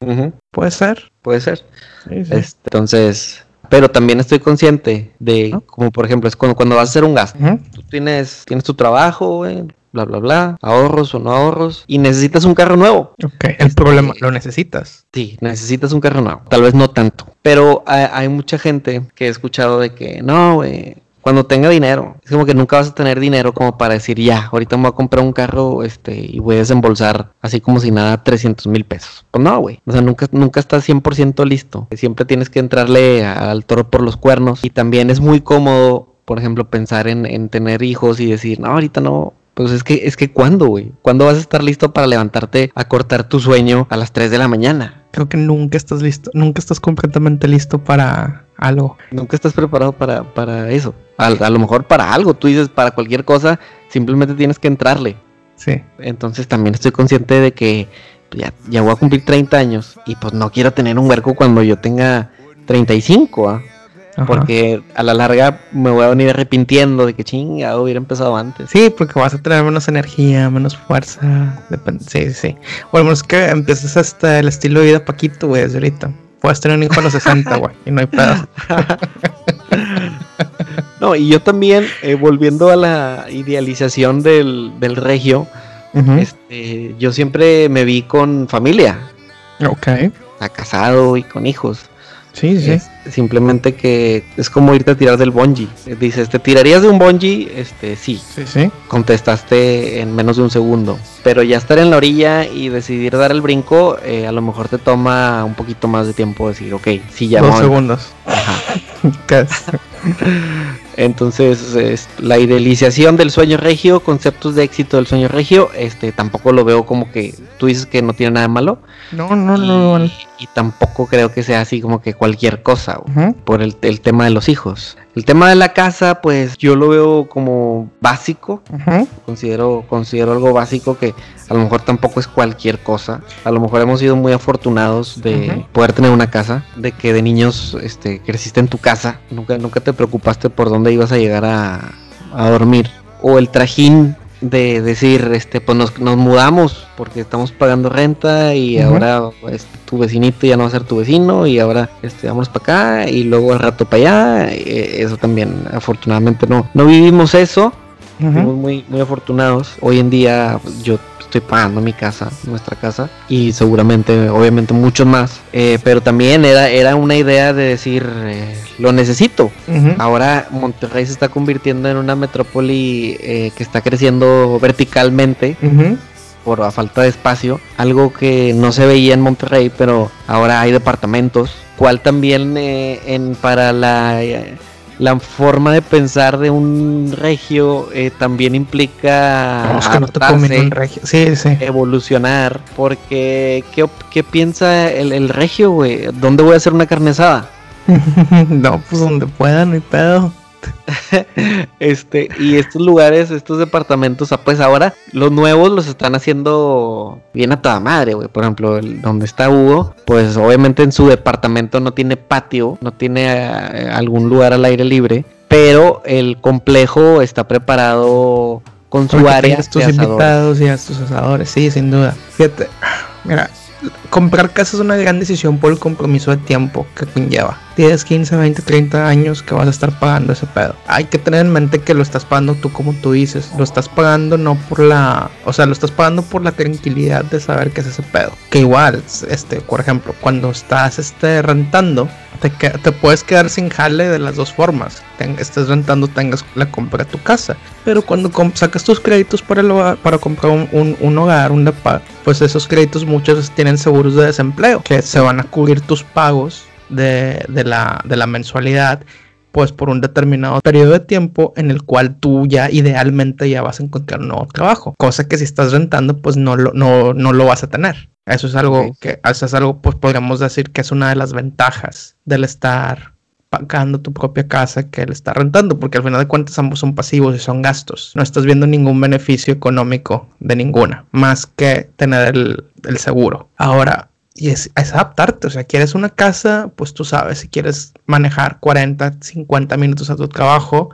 Puede ser. Puede ser. Este, entonces, pero también estoy consciente de, como por ejemplo, es cuando, cuando vas a hacer un gasto. Tú tienes, tienes tu trabajo, bla, bla, bla, ahorros o no ahorros, y necesitas un carro nuevo. Ok, el este, problema, ¿lo necesitas? Sí, necesitas un carro nuevo. Tal vez no tanto, pero hay, hay mucha gente que he escuchado de que, no, güey, cuando tenga dinero. Es como que nunca vas a tener dinero como para decir, ya, ahorita me voy a comprar un carro este, y voy a desembolsar así como si nada 300 mil pesos. Pues no, güey. O sea, nunca, nunca estás 100% listo. Siempre tienes que entrarle al toro por los cuernos. Y también es muy cómodo, por ejemplo, pensar en, en tener hijos y decir, no, ahorita no, pues es que, es que ¿cuándo, güey? ¿Cuándo vas a estar listo para levantarte a cortar tu sueño a las 3 de la mañana? Creo que nunca estás listo, nunca estás completamente listo para algo. Nunca estás preparado para, para eso. A, lo mejor para algo, tú dices para cualquier cosa, simplemente tienes que entrarle. Sí. Entonces también estoy consciente de que ya, ya voy a cumplir 30 años y pues no quiero tener un huerco cuando yo tenga 35, ¿ah? Porque a la larga me voy a venir arrepintiendo de que chingado hubiera empezado antes. Sí, porque vas a tener menos energía, menos fuerza. Sí, sí, sí. O al menos que empieces hasta el estilo de vida Paquito, güey, desde ahorita. Puedes tener un hijo a los 60, güey, y no hay pedo. no, y yo también, eh, volviendo a la idealización del, del regio, este, yo siempre me vi con familia. Ok. casado y con hijos. Sí, sí. simplemente que es como irte a tirar del bungee. Dices, ¿te tirarías de un bungee? Este, sí. Sí, sí. Contestaste en menos de un segundo. Pero ya estar en la orilla y decidir dar el brinco, eh, a lo mejor te toma un poquito más de tiempo decir, ok, sí, ya Dos segundos. Ajá. Entonces, la idealización del sueño regio, conceptos de éxito del sueño regio, este tampoco lo veo como que tú dices que no tiene nada de malo. No, no, no. Y tampoco creo que sea así como que cualquier cosa por el, tema de los hijos. El tema de la casa, pues yo lo veo como básico. Considero, considero algo básico que a lo mejor tampoco es cualquier cosa. A lo mejor hemos sido muy afortunados de poder tener una casa, de que de niños este, creciste en tu casa. Nunca, nunca te preocupaste por dónde ibas a llegar a, a dormir. O el trajín de decir, este, pues nos, nos mudamos porque estamos pagando renta y ahora pues, tu vecinito ya no va a ser tu vecino y ahora este, vamos para acá y luego al rato para allá. Eh, eso también, afortunadamente no, no vivimos eso. Fuimos muy, muy afortunados. Hoy en día yo estoy pagando mi casa, nuestra casa, y seguramente, obviamente, muchos más. Eh, pero también era, era una idea de decir, eh, lo necesito. Ahora Monterrey se está convirtiendo en una metrópoli eh, que está creciendo verticalmente. Por la falta de espacio, algo que no se veía en Monterrey, pero ahora hay departamentos, cual también en, para la la forma de pensar de un regio eh, también implica evolucionar, porque ¿qué, piensa el, regio, güey? ¿Dónde voy a hacer una carne asada? no, pues donde pueda, no hay pedo. este, y estos lugares, estos departamentos, ah, pues ahora los nuevos los están haciendo bien a toda madre, güey. Por ejemplo, el, donde está Hugo, pues obviamente en su departamento no tiene patio, no tiene eh, algún lugar al aire libre, pero el complejo está preparado con su área. Tus invitados y a tus asadores, sí, sin duda. Fíjate, mira, comprar casa es una gran decisión por el compromiso de tiempo que conlleva. 10, 15, 20, 30 años que vas a estar pagando ese pedo. Hay que tener en mente que lo estás pagando tú como tú dices. Lo estás pagando no por la... O sea, lo estás pagando por la tranquilidad de saber que es ese pedo. Que igual, este, por ejemplo, cuando estás este, rentando, te, te puedes quedar sin jale de las dos formas. estés rentando, tengas la compra de tu casa. Pero cuando sacas tus créditos para, el para comprar un, un, hogar, un depa, pues esos créditos muchos tienen seguros de desempleo que se van a cubrir tus pagos de, la, de la mensualidad pues por un determinado periodo de tiempo en el cual tú ya idealmente ya vas a encontrar un nuevo trabajo, cosa que si estás rentando pues no lo, no, no lo vas a tener. Eso es algo que, eso es algo pues podríamos decir que es una de las ventajas del estar pagando tu propia casa que el estar rentando, porque al final de cuentas ambos son pasivos y son gastos. No estás viendo ningún beneficio económico de ninguna, más que tener el, el seguro. Ahora, y es, adaptarte. O sea, quieres una casa, pues tú sabes, si quieres manejar 40, 50 minutos a tu trabajo,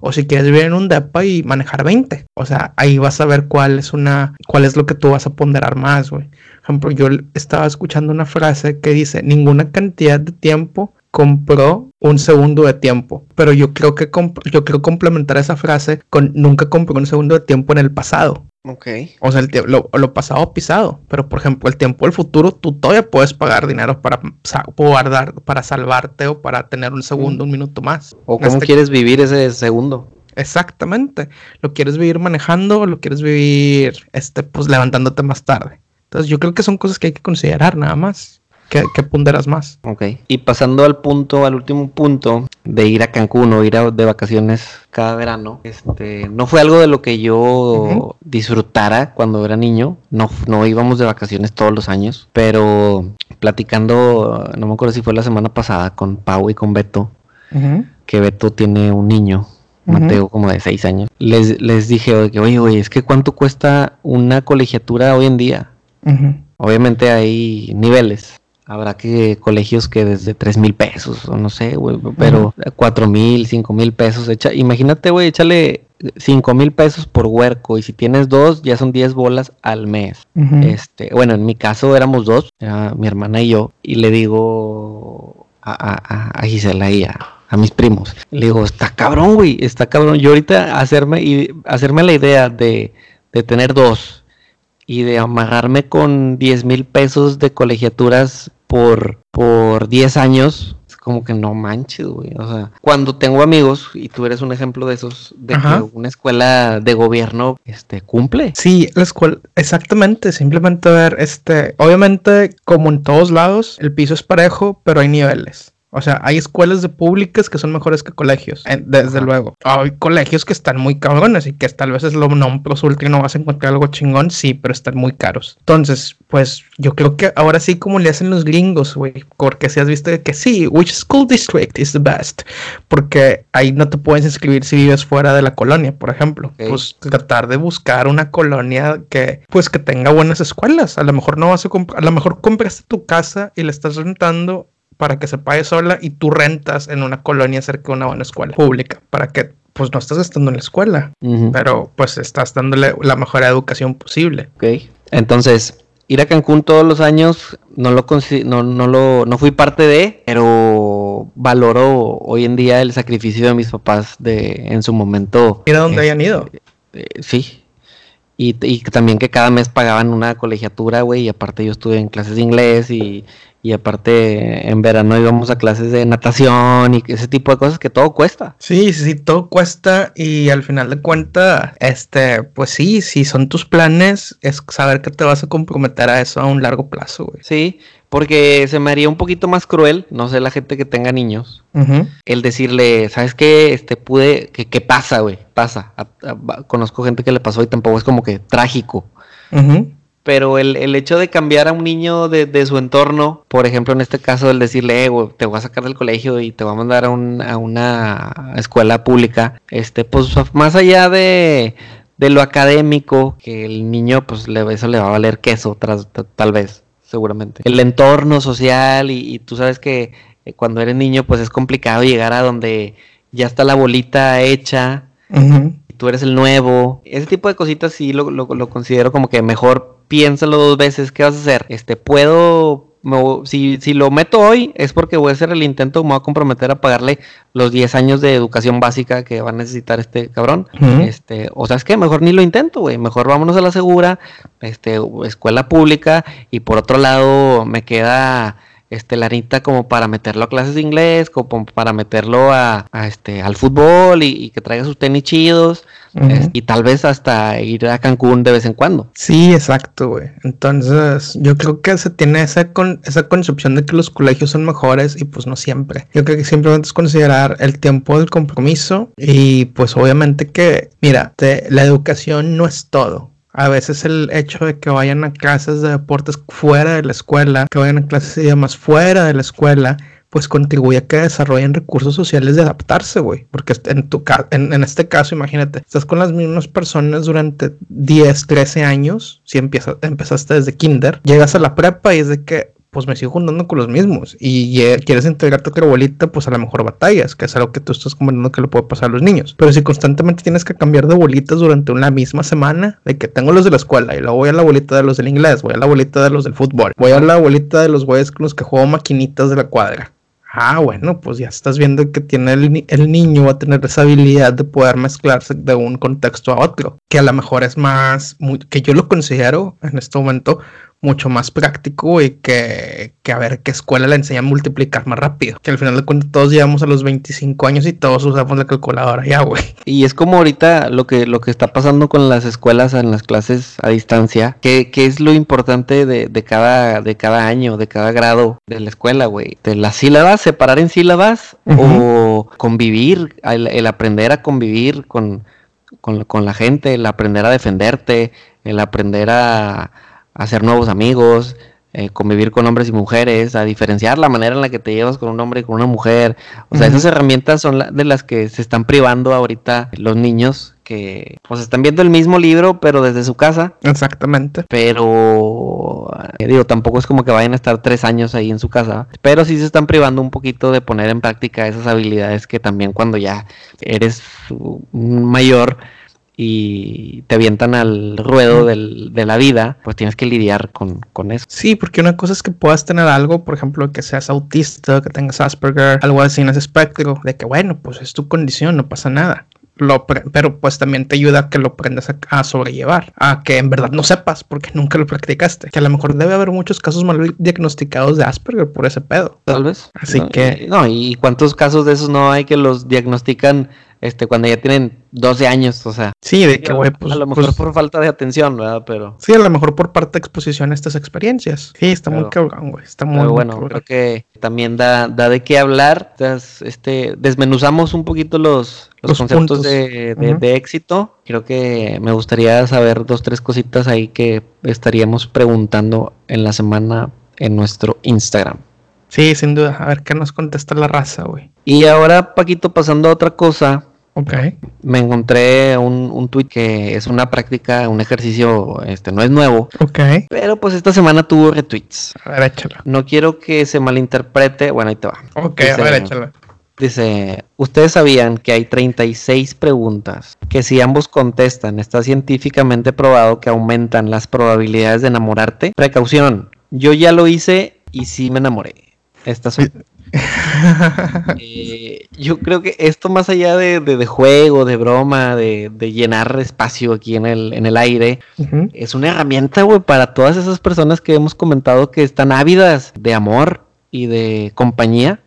o si quieres vivir en un depa y manejar 20. O sea, ahí vas a ver cuál es una, cuál es lo que tú vas a ponderar más, güey. Por ejemplo, yo estaba escuchando una frase que dice, ninguna cantidad de tiempo compró un segundo de tiempo. Pero yo creo que yo quiero complementar esa frase con nunca compró un segundo de tiempo en el pasado. Ok. O sea, el lo, lo, pasado pisado. Pero, por ejemplo, el tiempo del futuro, tú todavía puedes pagar dinero para guardar, para salvarte o para tener un segundo, un minuto más. O cómo este quieres vivir ese segundo. Exactamente. ¿Lo quieres vivir manejando o lo quieres vivir, este, pues, levantándote más tarde? Entonces, yo creo que son cosas que hay que considerar nada más. ¿Qué, ponderas más? Ok. Y pasando al punto, al último punto de ir a Cancún o ir de vacaciones cada verano, este, no fue algo de lo que yo disfrutara cuando era niño. No, no íbamos de vacaciones todos los años, pero platicando, no me acuerdo si fue la semana pasada con Pau y con Beto, que Beto tiene un niño. Mateo como de seis años. Les, les dije, oye, oye, es que cuánto cuesta una colegiatura hoy en día. Obviamente hay niveles. Habrá que colegios que desde tres mil pesos, o no sé, güey, pero cuatro mil, cinco mil pesos. Echa, imagínate, güey, échale cinco mil pesos por huerco y si tienes dos ya son diez bolas al mes. Este, bueno, en mi caso éramos dos, mi hermana y yo, y le digo a, a, a Gisela y a, a mis primos, le digo, está cabrón, güey, está cabrón. Yo ahorita hacerme y hacerme la idea de, de tener dos y de amarrarme con diez mil pesos de colegiaturas por, por 10 años, es como que no manches, güey. O sea, cuando tengo amigos, y tú eres un ejemplo de esos, de que una escuela de gobierno este, cumple. Sí, la escuela, exactamente. Simplemente ver, este, obviamente, como en todos lados, el piso es parejo, pero hay niveles. O sea, hay escuelas de públicas que son mejores que colegios, desde luego. Hay colegios que están muy cabrones y que tal vez es lo non plus ultra no vas a encontrar algo chingón, sí, pero están muy caros. Entonces, pues yo creo que ahora sí como le hacen los gringos, güey, porque si has visto que sí, which school district is the best, porque ahí no te puedes inscribir si vives fuera de la colonia, por ejemplo. Pues tratar de buscar una colonia que, pues que tenga buenas escuelas. A lo mejor no vas a comprar, a lo mejor compraste tu casa y la estás rentando para que se pague sola y tú rentas en una colonia cerca de una buena escuela pública para que pues no estás estando en la escuela, pero pues estás dándole la mejor educación posible. Ok, entonces ir a Cancún todos los años no lo no, no lo no fui parte de, pero valoro hoy en día el sacrificio de mis papás de en su momento. Donde hayan ido. Eh, sí. Y, y, también que cada mes pagaban una colegiatura, güey, y aparte yo estuve en clases de inglés y y aparte en verano íbamos a clases de natación y ese tipo de cosas que todo cuesta. Sí, sí, todo cuesta y al final de cuentas, este, pues sí, si son tus planes, es saber que te vas a comprometer a eso a un largo plazo, güey. Sí, porque se me haría un poquito más cruel, no sé la gente que tenga niños, el decirle, ¿sabes qué? Este, pude, que, ¿qué pasa, güey? Pasa. conozco gente que le pasó y tampoco es como que trágico. Pero el, hecho de cambiar a un niño de, su entorno, por ejemplo, en este caso, el decirle, eh, te voy a sacar del colegio y te voy a mandar a, una escuela pública, este, pues más allá de, lo académico, que el niño, pues le, eso le va a valer queso, tras, tal vez, seguramente. El entorno social y, tú sabes que eh, cuando eres niño, pues es complicado llegar a donde ya está la bolita hecha. y Tú eres el nuevo. Ese tipo de cositas sí lo, lo considero como que mejor piénsalo dos veces, ¿qué vas a hacer? Este, puedo si, si, lo meto hoy es porque voy a hacer el intento, me voy a comprometer a pagarle los 10 años de educación básica que va a necesitar este cabrón. Este, o sea, es que mejor ni lo intento, güey. Mejor vámonos a la segura, este, escuela pública, y por otro lado me queda este Larita como para meterlo a clases de inglés, como para meterlo a, este al fútbol y, que traiga sus tenis chidos y tal vez hasta ir a Cancún de vez en cuando. Sí, exacto, güey. Entonces, yo creo que se tiene esa con esa concepción de que los colegios son mejores y pues no siempre. Yo creo que simplemente es considerar el tiempo del compromiso y pues obviamente que, mira, la educación no es todo a veces el hecho de que vayan a clases de deportes fuera de la escuela, que vayan a clases de idiomas fuera de la escuela, pues contribuye a que desarrollen recursos sociales de adaptarse, güey. Porque en, tu en, en este caso, imagínate, estás con las mismas personas durante 10, 13 años, si empiezas, empezaste desde kinder, llegas a la prepa y es de que, pues me sigo juntando con los mismos. Y quieres integrarte con bolita, pues a lo mejor batallas, que es algo que tú estás comentando que le puede pasar a los niños. Pero si constantemente tienes que cambiar de bolitas durante una misma semana, de que tengo los de la escuela y luego voy a la bolita de los del inglés, voy a la bolita de los del fútbol, voy a la bolita de los güeyes con los que juego maquinitas de la cuadra. Ah, bueno, pues ya estás viendo que tiene el, el, niño va a tener esa habilidad de poder mezclarse de un contexto a otro, que a lo mejor es más, que yo lo considero en este momento mucho más práctico y que, que, a ver qué escuela le enseña a multiplicar más rápido. Que al final de cuentas todos llegamos a los 25 años y todos usamos la calculadora ya, güey. Y es como ahorita lo que, lo que está pasando con las escuelas en las clases a distancia, que, que es lo importante de, de, cada, de cada año, de cada grado de la escuela, güey. De las sílabas, separar en sílabas o convivir, el, aprender a convivir con, con, con la gente, el aprender a defenderte, el aprender a hacer nuevos amigos, eh, convivir con hombres y mujeres, a diferenciar la manera en la que te llevas con un hombre y con una mujer. O sea, esas herramientas son de las que se están privando ahorita los niños que pues están viendo el mismo libro pero desde su casa. Exactamente. Pero eh, digo, tampoco es como que vayan a estar tres años ahí en su casa, pero sí se están privando un poquito de poner en práctica esas habilidades que también cuando ya eres mayor y te avientan al ruedo del, de la vida, pues tienes que lidiar con, con, eso. Sí, porque una cosa es que puedas tener algo, por ejemplo, que seas autista, que tengas Asperger, algo así en ese espectro, de que bueno, pues es tu condición, no pasa nada. Lo pero pues también te ayuda a que lo aprendas a, sobrellevar, a que en verdad no sepas porque nunca lo practicaste. Que a lo mejor debe haber muchos casos mal diagnosticados de Asperger por ese pedo. Tal vez. Así que... No, y cuántos casos de esos no hay que los diagnostican este, cuando ya tienen 12 años, o sea. Sí, de que, güey, pues. A lo mejor pues por falta de atención, ¿verdad? Pero. Sí, a lo mejor por parte de exposición a estas experiencias. Sí, está muy cabrón, güey. Está muy, bueno. creo que también da, da de qué hablar. este, desmenuzamos un poquito los, los, conceptos de, de, éxito. Creo que me gustaría saber dos, tres cositas ahí que estaríamos preguntando en la semana en nuestro Instagram. Sí, sin duda. A ver qué nos contesta la raza, güey. Y ahora, Paquito, pasando a otra cosa. Ok. Me encontré un, un tweet que es una práctica, un ejercicio, este, no es nuevo. Ok. Pero pues esta semana tuvo retweets. A ver, échalo. No quiero que se malinterprete. Bueno, ahí te va. Ok, a ver, échalo. Dice, ustedes sabían que hay 36 preguntas que si ambos contestan está científicamente probado que aumentan las probabilidades de enamorarte. Precaución, yo ya lo hice y sí me enamoré. Estas son. Eh, yo creo que esto más allá de, de, juego, de broma, de, llenar espacio aquí en el, en el aire, es una herramienta, güey, para todas esas personas que hemos comentado que están ávidas de amor y de compañía.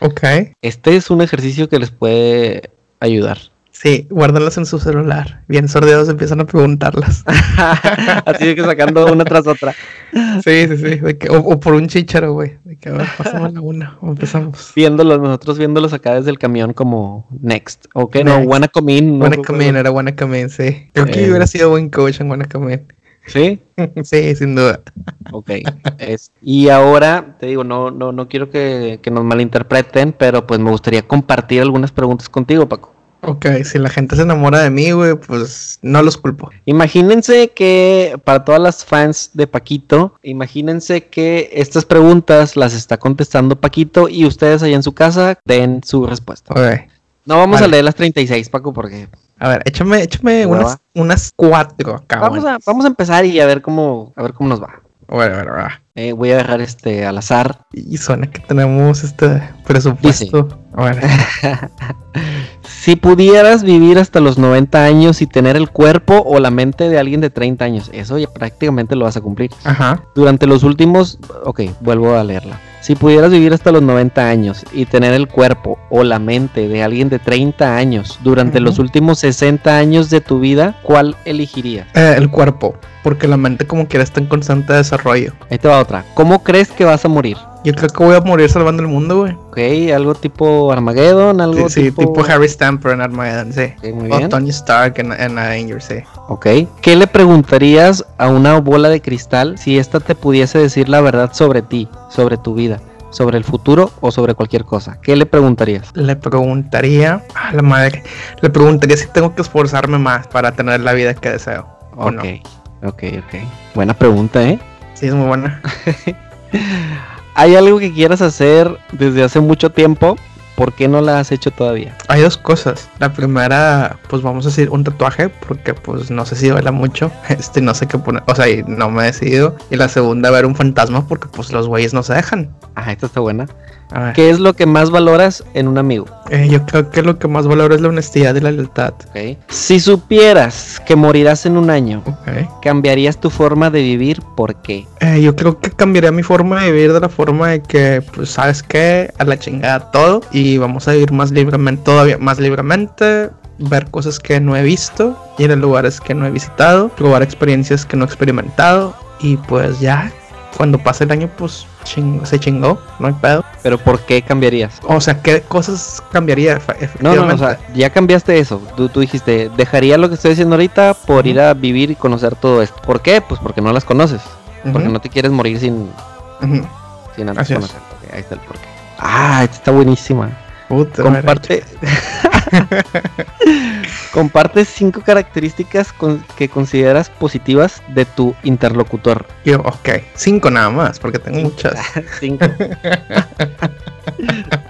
Ok. Este es un ejercicio que les puede ayudar. Sí, guárdalas en su celular. Bien sordeados empiezan a preguntarlas. Así de que sacando una tras otra. Sí, sí, sí. o, por un chicharo, güey. De que a ver, pasamos la una o empezamos. Viéndolos, nosotros viéndolos acá desde el camión como next. Ok, no, wanna come in. Wanna come in, era wanna come in, sí. Creo que eh. hubiera sido buen coach en wanna come in. ¿Sí? sí, sin duda. Ok. y ahora, te digo, no, no, no quiero que, que nos malinterpreten, pero pues me gustaría compartir algunas preguntas contigo, Paco. Ok, si la gente se enamora de mí, güey, pues no los culpo. Imagínense que para todas las fans de Paquito, imagínense que estas preguntas las está contestando Paquito y ustedes allá en su casa den su respuesta. No vamos a leer las 36, Paco, porque... A ver, échame, échame unas, unas cuatro acá. Vamos a, vamos a empezar y a ver cómo, a ver cómo nos va. Bueno, bueno, va. Eh, voy a dejar este al azar. Y suena que tenemos este presupuesto. Bueno. Si pudieras vivir hasta los 90 años y tener el cuerpo o la mente de alguien de 30 años, eso ya prácticamente lo vas a cumplir. Ajá. Durante los últimos, ok, vuelvo a leerla. Si pudieras vivir hasta los 90 años y tener el cuerpo o la mente de alguien de 30 años durante los últimos 60 años de tu vida, ¿cuál elegirías? Eh, el cuerpo, porque la mente como quiera está en constante desarrollo. Ahí te va otra. ¿Cómo crees que vas a morir? Yo creo que voy a morir salvando el mundo, güey. Ok, algo tipo Armageddon, algo sí, tipo... Sí, tipo Harry Stamper en Armageddon, sí. o Tony Stark en, en Avengers, sí. Ok. ¿Qué le preguntarías a una bola de cristal si esta te pudiese decir la verdad sobre ti, sobre tu vida? sobre el futuro o sobre cualquier cosa. ¿Qué le preguntarías? Le preguntaría a la madre, le preguntaría si tengo que esforzarme más para tener la vida que deseo. Ok, no. ok, ok. Buena pregunta, ¿eh? Sí, es muy buena. ¿Hay algo que quieras hacer desde hace mucho tiempo? ¿Por qué no la has hecho todavía? Hay dos cosas. La primera, pues vamos a decir un tatuaje, porque pues no sé si duela mucho. Este, no sé qué poner. O sea, no me he decidido. Y la segunda, ver un fantasma, porque pues los güeyes no se dejan. Ah, esta está buena. ¿Qué es lo que más valoras en un amigo? Eh, yo creo que lo que más valoro es la honestidad y la lealtad. Si supieras que morirás en un año, ¿cambiarías tu forma de vivir? ¿Por qué? Eh, yo creo que cambiaría mi forma de vivir de la forma de que, pues, ¿sabes qué? A la chingada todo y vamos a vivir más libremente, todavía más libremente, ver cosas que no he visto, ir a lugares que no he visitado, probar experiencias que no he experimentado y pues ya, cuando pase el año, pues se chingó, no hay pedo. Pero ¿por qué cambiarías? O sea, ¿qué cosas cambiaría No, no, o sea, ya cambiaste eso. Tú, tú dijiste, dejaría lo que estoy diciendo ahorita por ir a vivir y conocer todo esto. ¿Por qué? Pues porque no las conoces. Porque no te quieres morir sin, sin antes conocer. ahí está el porqué. Ah, esta está buenísima. Comparte. Comparte cinco características que consideras positivas de tu interlocutor. Yo, ok. Cinco nada más, porque tengo muchas. cinco.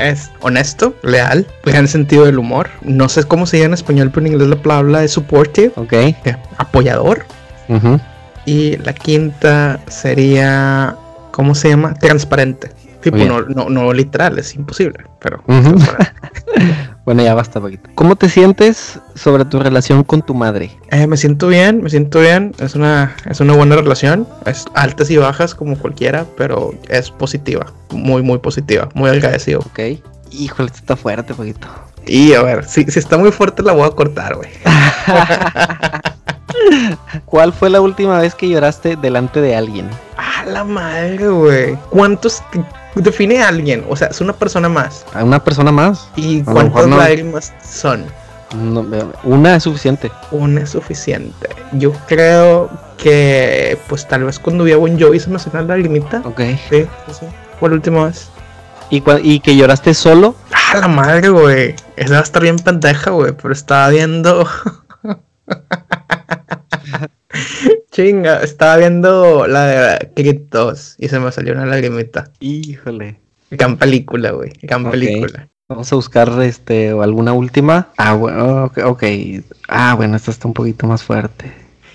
es honesto, leal, gran sentido del humor. No sé cómo se llama en español, pero en inglés la palabra es supportive. Ok. apoyador. Y la quinta sería, ¿cómo se llama? Transparente. Tipo, no, no, no, literal, es imposible, pero... bueno, ya basta, Paquito. ¿Cómo te sientes sobre tu relación con tu madre? Eh, me siento bien, me siento bien. Es una, es una buena relación. Es altas y bajas como cualquiera, pero es positiva. Muy, muy positiva. Muy agradecido. Ok. Híjole, esto está fuerte, Paquito. Y a ver, si, si está muy fuerte la voy a cortar, güey. ¿Cuál fue la última vez que lloraste delante de alguien? A la madre, güey. ¿Cuántos define a alguien? O sea, es una persona más. ¿A una persona más? ¿Y cuántas lágrimas son? una es suficiente. Una es suficiente. Yo creo que, pues tal vez cuando vi a Bon Jovi se me salió la lagrimita. Ok. Sí, sí. La última vez. ¿Y, ¿Y que lloraste solo? Ah, la madre, güey. Esa va a estar bien pendeja, güey. Pero estaba viendo. Chinga, estaba viendo la de Cryptos y se me salió una lagrimita. Híjole. Gran película, güey. Gran película. Vamos a buscar este alguna última. Ah, bueno, ok. Ah, bueno, esta está un poquito más fuerte.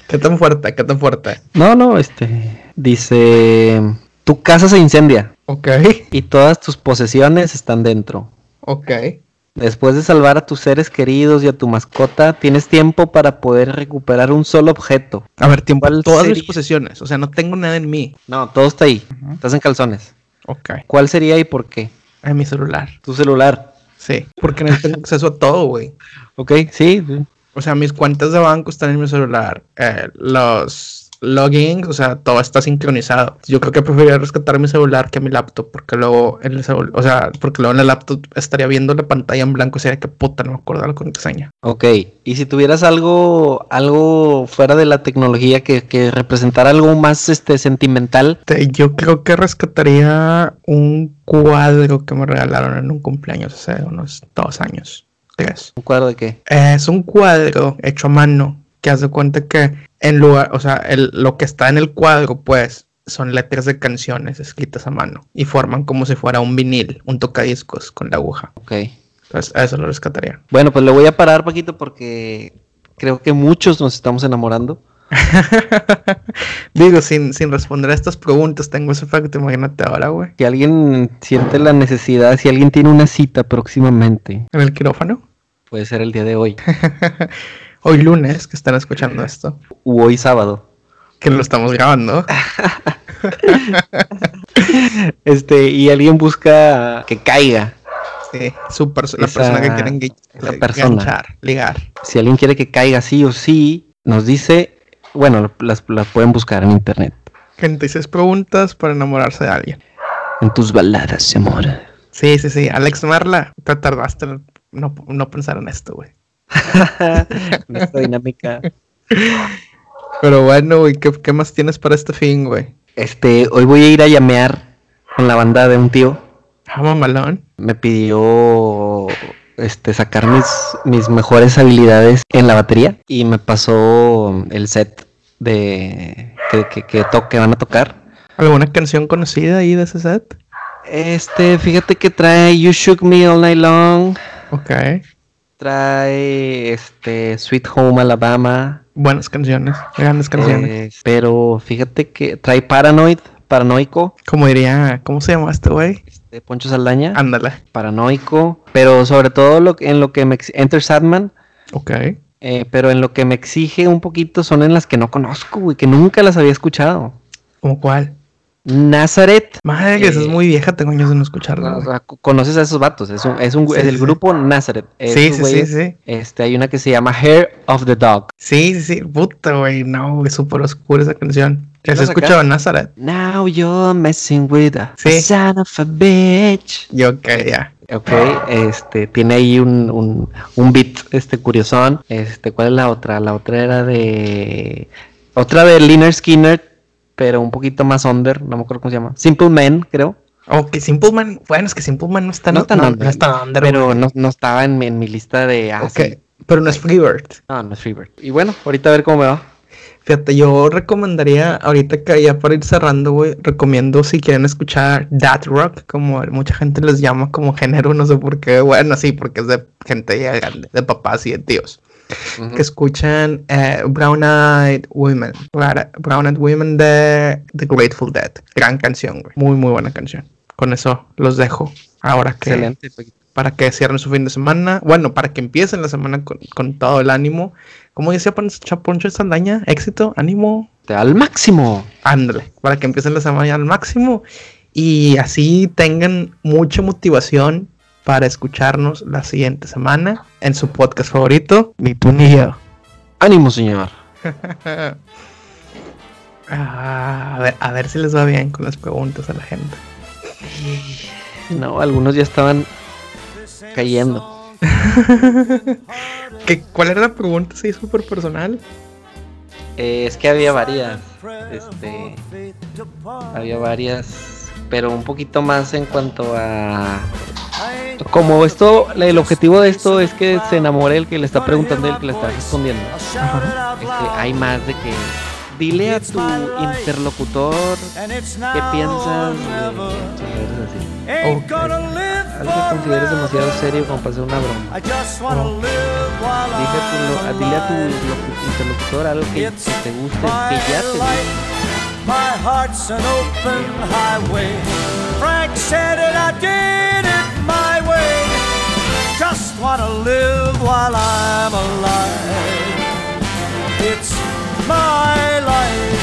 ¿Qué tan fuerte? ¿Qué tan fuerte? No, no, este. Dice. Tu casa se incendia. Ok. Y todas tus posesiones están dentro. Ok. Después de salvar a tus seres queridos y a tu mascota, tienes tiempo para poder recuperar un solo objeto. A ver, tiempo. Todas mis posesiones. O sea, no tengo nada en mí. No, todo está ahí. Estás en calzones. Ok. ¿Cuál sería y por qué? En mi celular. ¿Tu celular? Sí. Porque no tengo acceso a todo, güey. Ok, sí. O sea, mis cuentas de banco están en mi celular. Eh, los login, o sea, todo está sincronizado. Yo creo que preferiría rescatar mi celular que mi laptop, porque luego en el celular, o sea, porque luego en el laptop estaría viendo la pantalla en blanco, o sea, que puta, no me acuerdo la contraseña. Ok, y si tuvieras algo, algo fuera de la tecnología que, que representara algo más este, sentimental. Yo creo que rescataría un cuadro que me regalaron en un cumpleaños hace unos dos años. Tres. ¿Un cuadro de qué? Es un cuadro hecho a mano que hace cuenta que en lugar, o sea, el, lo que está en el cuadro, pues, son letras de canciones escritas a mano y forman como si fuera un vinil, un tocadiscos con la aguja. Ok. Entonces, a eso lo rescataría. Bueno, pues le voy a parar, Paquito, porque creo que muchos nos estamos enamorando. Digo, sin, sin responder a estas preguntas, tengo ese efecto, imagínate ahora, güey. Si alguien siente la necesidad, si alguien tiene una cita próximamente. ¿En el quirófano? Puede ser el día de hoy. hoy lunes que están escuchando esto. U hoy sábado. Que lo estamos grabando. este, y alguien busca que caiga. Sí, su la persona que quiere la persona. ligar. Si alguien quiere que caiga sí o sí, nos dice, bueno, las, las pueden buscar en internet. Gente, dices preguntas para enamorarse de alguien. En tus baladas, amor. Sí, sí, sí. Alex Marla, te tardaste en no, no pensar en esto, güey. Esta dinámica. Pero bueno, güey, ¿qué, más tienes para este fin, güey? Este, hoy voy a ir a llamear con la banda de un tío. Ah, mamalón. Me pidió este, sacar mis, mis mejores habilidades en la batería y me pasó el set de que, que, que, van a tocar. ¿Alguna canción conocida ahí de ese set? Este, fíjate que trae You Shook Me All Night Long. Ok. Trae este Sweet Home Alabama. Buenas canciones, grandes canciones. Eh, pero fíjate que trae Paranoid, Paranoico. Como diría, ¿cómo se llama este güey? Este Poncho Saldaña. Ándale. Paranoico. Pero sobre todo lo, en lo que me Enter Sadman. Ok. Eh, pero en lo que me exige un poquito son en las que no conozco, güey, que nunca las había escuchado. ¿Cómo cuál? Nazareth. Madre, que es eh, muy vieja, tengo años de no escucharla. conoces a esos vatos, es, un, es, un, es el grupo Nazareth. sí, sí, sí, sí. Este, hay una que se llama Hair of the Dog. Sí, sí, sí. Puta, güey, no, es súper oscura esa canción. ¿Ya has escuchado Nazareth? Now you're messing with a son of a bitch. Yo, ok, ya. Ok, este, tiene ahí un, un, un beat, este, curiosón. Este, ¿cuál es la otra? La otra era de... Otra de Liner Skinner, pero un poquito más under, no me acuerdo cómo se llama. Simple Man, creo. Ok, Simple Man, bueno, es que Simple Man no está, no, no, under, no está under, pero no, no, estaba en, en, mi lista de... Ah, ok, pero no es Freebird. No, no es Freebird. Y bueno, ahorita a ver cómo me va. Fíjate, yo recomendaría, ahorita que ya para ir cerrando, güey, recomiendo si quieren escuchar That Rock, como mucha gente les llama como género, no sé por qué, bueno, sí, porque es de gente ya grande, de papás y de tíos que escuchan eh, Brown Eyed Women. Brown Eyed Women de The Grateful Dead. Gran canción, güey. Muy, muy buena canción. Con eso los dejo. Ahora que. Excelente. Para que cierren su fin de semana. Bueno, para que empiecen la semana con, todo el ánimo. Como decía Poncho Sandaña, éxito, ánimo. Al máximo. Ándale. Para que empiecen la semana al máximo. Y así tengan mucha motivación para escucharnos la siguiente semana en su podcast favorito, Mi tú Ánimo, señor. Ah, a, ver, a ver si les va bien con las preguntas a la gente. No, algunos ya estaban cayendo. ¿Qué, ¿Cuál era la pregunta? Sí, súper personal. Eh, es que había varias. Este, había varias, pero un poquito más en cuanto a como esto, el objetivo de esto es que se enamore el que le está preguntando y el que le está respondiendo. Este, hay más de que dile a tu interlocutor qué piensas de okay. algo que consideres demasiado serio como para hacer una broma. Dile, a tu, interlocutor algo que, te guste, que ya te guste. Frank said it, I did it. Just wanna live while I'm alive. It's my life.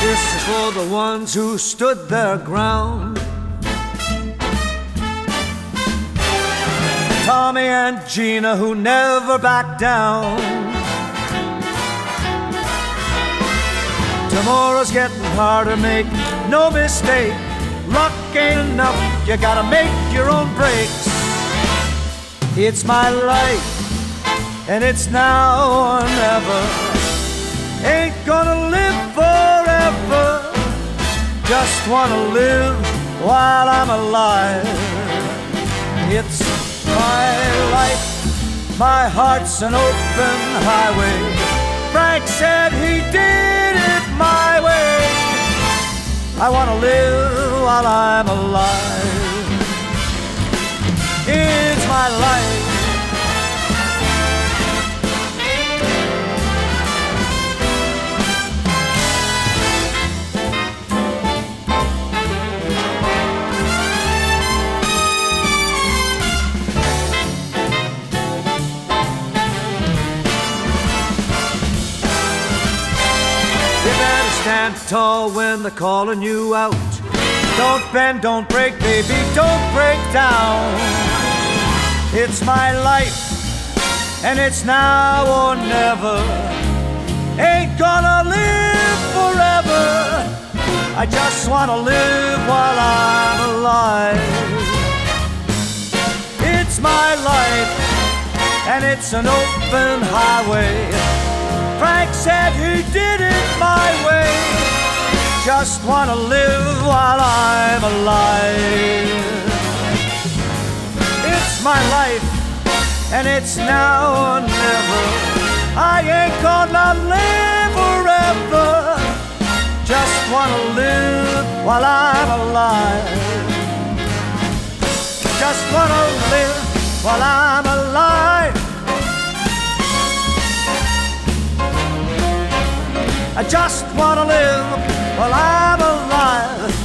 This is for the ones who stood their ground. Tommy and Gina who never backed down. Tomorrow's getting harder, make no mistake. Luck ain't enough, you gotta make your own breaks. It's my life, and it's now or never. Ain't gonna live forever, just wanna live while I'm alive. It's my life, my heart's an open highway. Frank said he did it my way. I wanna live while I'm alive. It's my life. Stand tall when they're calling you out. Don't bend, don't break, baby, don't break down. It's my life, and it's now or never. Ain't gonna live forever. I just wanna live while I'm alive. It's my life, and it's an open highway. Frank said he did it my way. Just wanna live while I'm alive. It's my life, and it's now or never. I ain't gonna live forever. Just wanna live while I'm alive. Just wanna live I just wanna live while I'm alive.